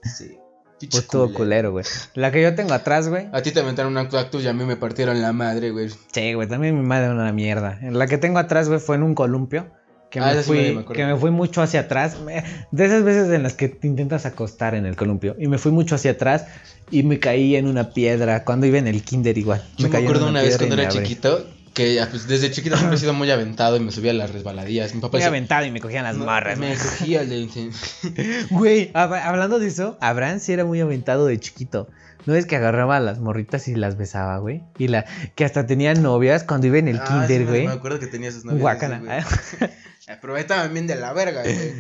A: Sí.
B: Pues estuvo
A: culero.
B: güey. La que yo tengo atrás, güey.
A: A ti te aventaron un cactus y a mí me partieron la madre, güey.
B: Sí, güey, también mi madre era una mierda. La que tengo atrás, güey, fue en un columpio. Que,
A: Ah,
B: me
A: esa sí
B: fui,
A: me- me acuerdo.
B: que me fui mucho hacia atrás. Me- De esas veces en las que te intentas acostar en el columpio. Y me fui mucho hacia atrás y me caí en una piedra. Cuando iba en el kinder igual.
A: Yo me,
B: caí en
A: acuerdo una vez
B: piedra y
A: cuando
B: me
A: era chiquito que pues, desde chiquito siempre he sido muy aventado y me subía a las resbaladillas. Mi papá
B: Muy aventado y me cogían las
A: "No,
B: marras.
A: Me cogía el de-
B: Güey, hab- hablando de eso, Abraham sí era muy aventado de chiquito. ¿No es que agarraba a las morritas y las besaba, güey? Y la que hasta tenía novias cuando iba en el
A: Ah, sí,
B: kinder,
A: me-
B: güey.
A: Me acuerdo que tenía sus novias. Pero estaban bien de la verga, güey.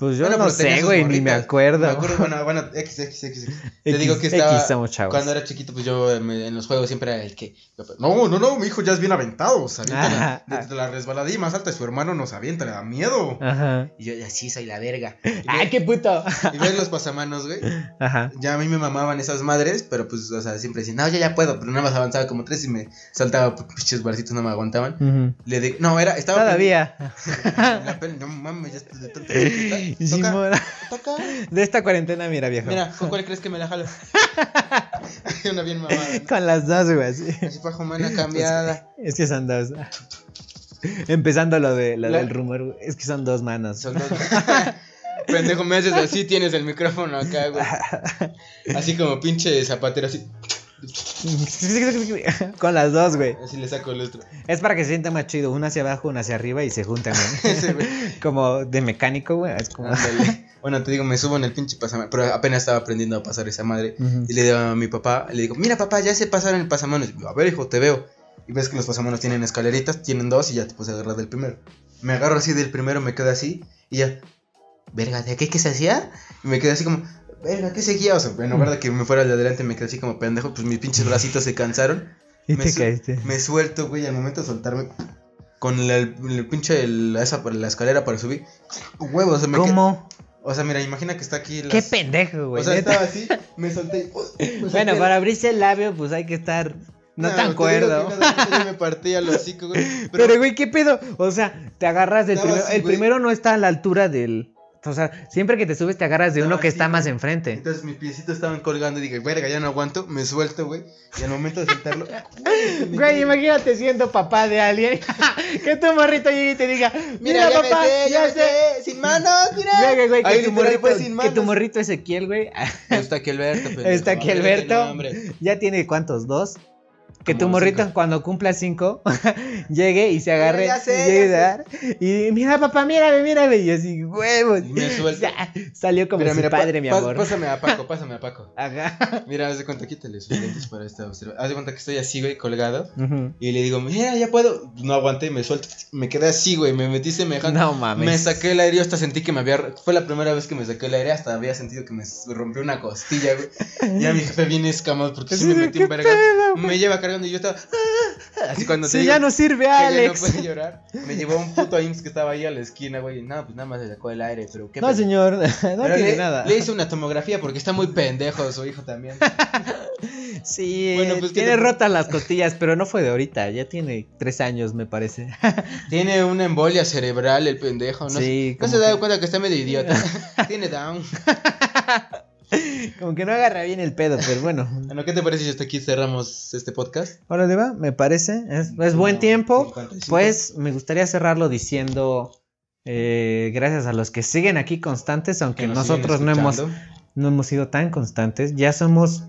B: Pues yo
A: Bueno,
B: no sé, güey, ni me acuerdo.
A: Me acuerdo, bueno, bueno, X, X, X. X. Te digo que estaba.
B: X somos chavos.
A: Cuando era chiquito, pues yo eh, me- en los juegos siempre era el que. No, no, no, mi hijo ya es bien aventado. Se avienta la, de, de la resbaladilla más alta, su hermano nos avienta, le da miedo.
B: Ajá.
A: Y yo, así soy la verga. Y,
B: ¡Ay, qué puto!
A: y ves los pasamanos, güey.
B: Ajá.
A: Ya a mí me mamaban esas madres, pero pues, o sea, siempre decían, no, ya ya puedo, pero nada más avanzaba como tres y me saltaba, pues, pinches barcitos no me aguantaban. Le di, no, era, estaba.
B: Todavía.
A: No mames, ya estoy de Toca.
B: De esta cuarentena, mira, viejo.
A: Mira, ¿con cuál crees que me la jalo? Una bien mamada. ¿no?
B: Con las dos, güey. así.
A: Así humana cambiada.
B: Es que son dos. Empezando lo, de, lo
A: La-
B: del rumor, güey. Es que son dos manos.
A: Son dos. Pendejo, me haces así, tienes el micrófono acá, güey. Así como pinche zapatero, así.
B: Con las dos, güey.
A: Así le saco el otro.
B: Es para que se sienta más chido. Una hacia abajo, una hacia arriba y se juntan, güey. Como de mecánico, güey. Es como.
A: Ándale. Bueno, te digo, me subo en el pinche pasamanos. Pero apenas estaba aprendiendo a pasar esa madre. Y le digo a mi papá, le digo, mira papá, ya sé pasar en el pasamanos. A ver, hijo, te veo. Y ves que los pasamanos tienen escaleritas, tienen dos y ya te puedes agarrar del primero. Me agarro así del primero, me quedo así y ya, verga, ¿de qué, qué se hacía? Y me quedé así como, verga, ¿qué seguía? O sea, en lugar de que me fuera de adelante, me quedé así como pendejo, pues mis pinches bracitos se cansaron.
B: Y
A: me
B: te
A: su-
B: caíste.
A: Me suelto, güey, al momento de soltarme, con la, el, el pinche, el- esa, la escalera para subir, huevos, me
B: ¿Cómo?
A: O sea, mira, imagina que está aquí. Las...
B: Qué pendejo, güey.
A: O sea, estaba así, me solté. uh, me
B: Bueno, para abrirse el labio, pues hay que estar No
A: No,
B: tan cuerdo.
A: me partía los hocico, güey.
B: Pero, güey, ¿qué pedo? O sea, te agarras del primero.
A: así,
B: el
A: güey.
B: primero no está a la altura del. O sea, siempre que te subes te agarras de uno que está más enfrente.
A: Entonces mis piecitos estaban colgando y dije, verga, ya no aguanto, me suelto, güey. Y al momento de soltarlo,
B: Güey, imagínate siendo papá de alguien. que tu morrito llegue y te diga: Mira,
A: ya
B: papá,
A: me sé,
B: ya sé.
A: sé, sin manos, mira.
B: Güey, güey,
A: Ahí
B: que, tu morrito,
A: fue sin
B: que
A: manos.
B: tu morrito Ezequiel, güey.
A: Está aquí Alberto, pendejo.
B: Está aquí Alberto. Ya tiene cuántos, dos. Que tu morrito
A: cinco.
B: cuando cumpla cinco llegue y se agarre
A: ya sé,
B: y llegue
A: ya
B: a dar, y mira papá, mírame, mírame y así huevos.
A: Y me suelto.
B: Ya, Salió como
A: Mira,
B: su
A: mira, pa-
B: padre, mi amor.
A: Pásame a Paco, pásame a Paco.
B: Ajá.
A: Mira, haz de cuenta, quítale sus lentes para esta observación. Haz de cuenta que estoy así, güey, colgado. Y le digo, mira, ya puedo. No aguanté, me suelto. Me quedé así, güey. Me metí semejante.
B: No mames.
A: Me saqué el aire, yo hasta sentí que me había. Fue la primera vez que me saqué el aire, hasta había sentido que me rompió una costilla, güey. Ya mi jefe viene escamado porque sí me metí
B: ¿qué
A: un verga.
B: pedo?
A: Me lleva cargando y yo estaba. Así cuando te
B: Si
A: digo
B: ya no sirve,
A: que ya no
B: Alex.
A: puede llorar. Me llevó un puto IMSS que estaba ahí a la esquina, güey. No, pues nada más le sacó el aire, pero qué
B: No, señor, no
A: Pero
B: tiene
A: le,
B: nada.
A: Le hice una tomografía porque está muy pendejo su hijo también.
B: Sí,
A: Bueno, pues, ¿qué
B: tiene
A: te-
B: rotas las costillas, pero no fue de ahorita, ya tiene tres años, me parece.
A: Tiene una embolia cerebral el pendejo, ¿no?
B: Sí,
A: no se da
B: que-
A: cuenta que está medio idiota. Tiene down.
B: Como que no agarra bien el pedo, pero bueno.
A: Bueno, ¿qué te parece si hasta aquí cerramos este podcast?
B: Órale, va, me parece. Es, es buen tiempo.
A: 55.
B: Pues me gustaría cerrarlo diciendo eh, gracias a los que siguen aquí constantes, aunque
A: Que nos
B: nosotros no hemos, no hemos sido tan constantes. Ya somos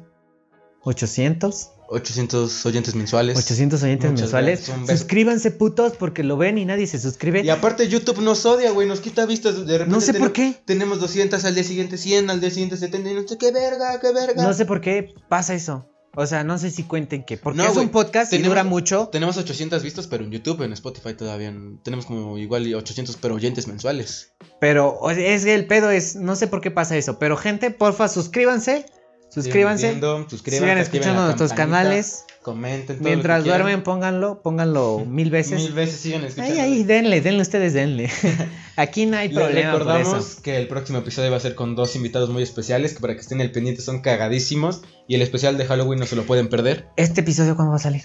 B: 800,
A: 800 oyentes mensuales.
B: 800 oyentes
A: Muchas
B: mensuales. Suscríbanse putos porque lo ven y nadie se suscribe.
A: Y aparte YouTube nos odia, güey, nos quita vistas de repente.
B: No sé por qué.
A: Tenemos 200 al día siguiente, 100 al día siguiente, 70 y no sé qué verga, qué verga.
B: No sé por qué pasa eso. O sea, no sé si cuenten que. Porque
A: No,
B: es un podcast y
A: tenemos-
B: dura mucho.
A: Tenemos 800 vistas, pero en YouTube, en Spotify todavía tenemos como igual 800 pero oyentes mensuales.
B: Pero es que el pedo es. No sé por qué pasa eso. Pero gente, porfa, suscríbanse. Suscríbanse.
A: Viendo, suscríbanse,
B: Sigan escuchando nuestros canales.
A: Comenten todo
B: Mientras
A: lo que quieran.
B: duermen, pónganlo. Pónganlo mil veces.
A: Mil veces sigan escuchando.
B: Ay, ay, denle, denle ustedes, denle. Aquí no hay
A: Les
B: problema por
A: recordamos
B: eso.
A: que el próximo episodio va a ser con dos invitados muy especiales que para que estén al pendiente son cagadísimos y el especial de Halloween no se lo pueden perder.
B: ¿Este episodio cuándo va a salir?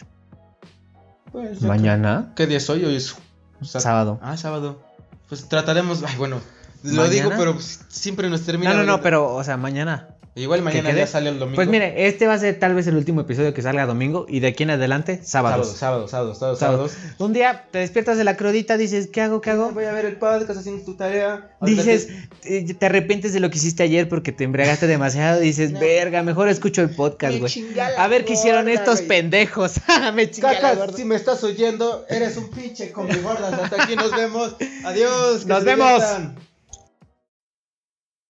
A: Pues,
B: Mañana.
A: ¿Qué día es hoy? Hoy es sá-
B: Sábado.
A: Ah, sábado. Pues trataremos, ay, bueno, lo
B: ¿Mañana?
A: digo, pero siempre nos termina.
B: No, no, no, pero, o sea, mañana.
A: Igual mañana ya sale el domingo.
B: Pues mire, este va a ser tal vez el último episodio que salga domingo y de aquí en adelante, sábados.
A: sábado, sábado, sábado,
B: Sábado.
A: sábados.
B: Un día te despiertas de la crudita, dices, ¿qué hago? ¿Qué hago?
A: Voy a ver el podcast haciendo tu tarea.
B: Dices,
A: te-
B: eh, te arrepientes de lo que hiciste ayer porque te embriagaste demasiado. Dices,
A: No.
B: verga, mejor escucho el podcast,
A: Me
B: güey.
A: a
B: ver qué hicieron estos pendejos. Me chingué a la
A: Cacas,
B: gorda.
A: si me estás oyendo, eres un pinche con mi gordas. Hasta aquí nos vemos. Adiós.
B: Nos vemos.
A: diviertan.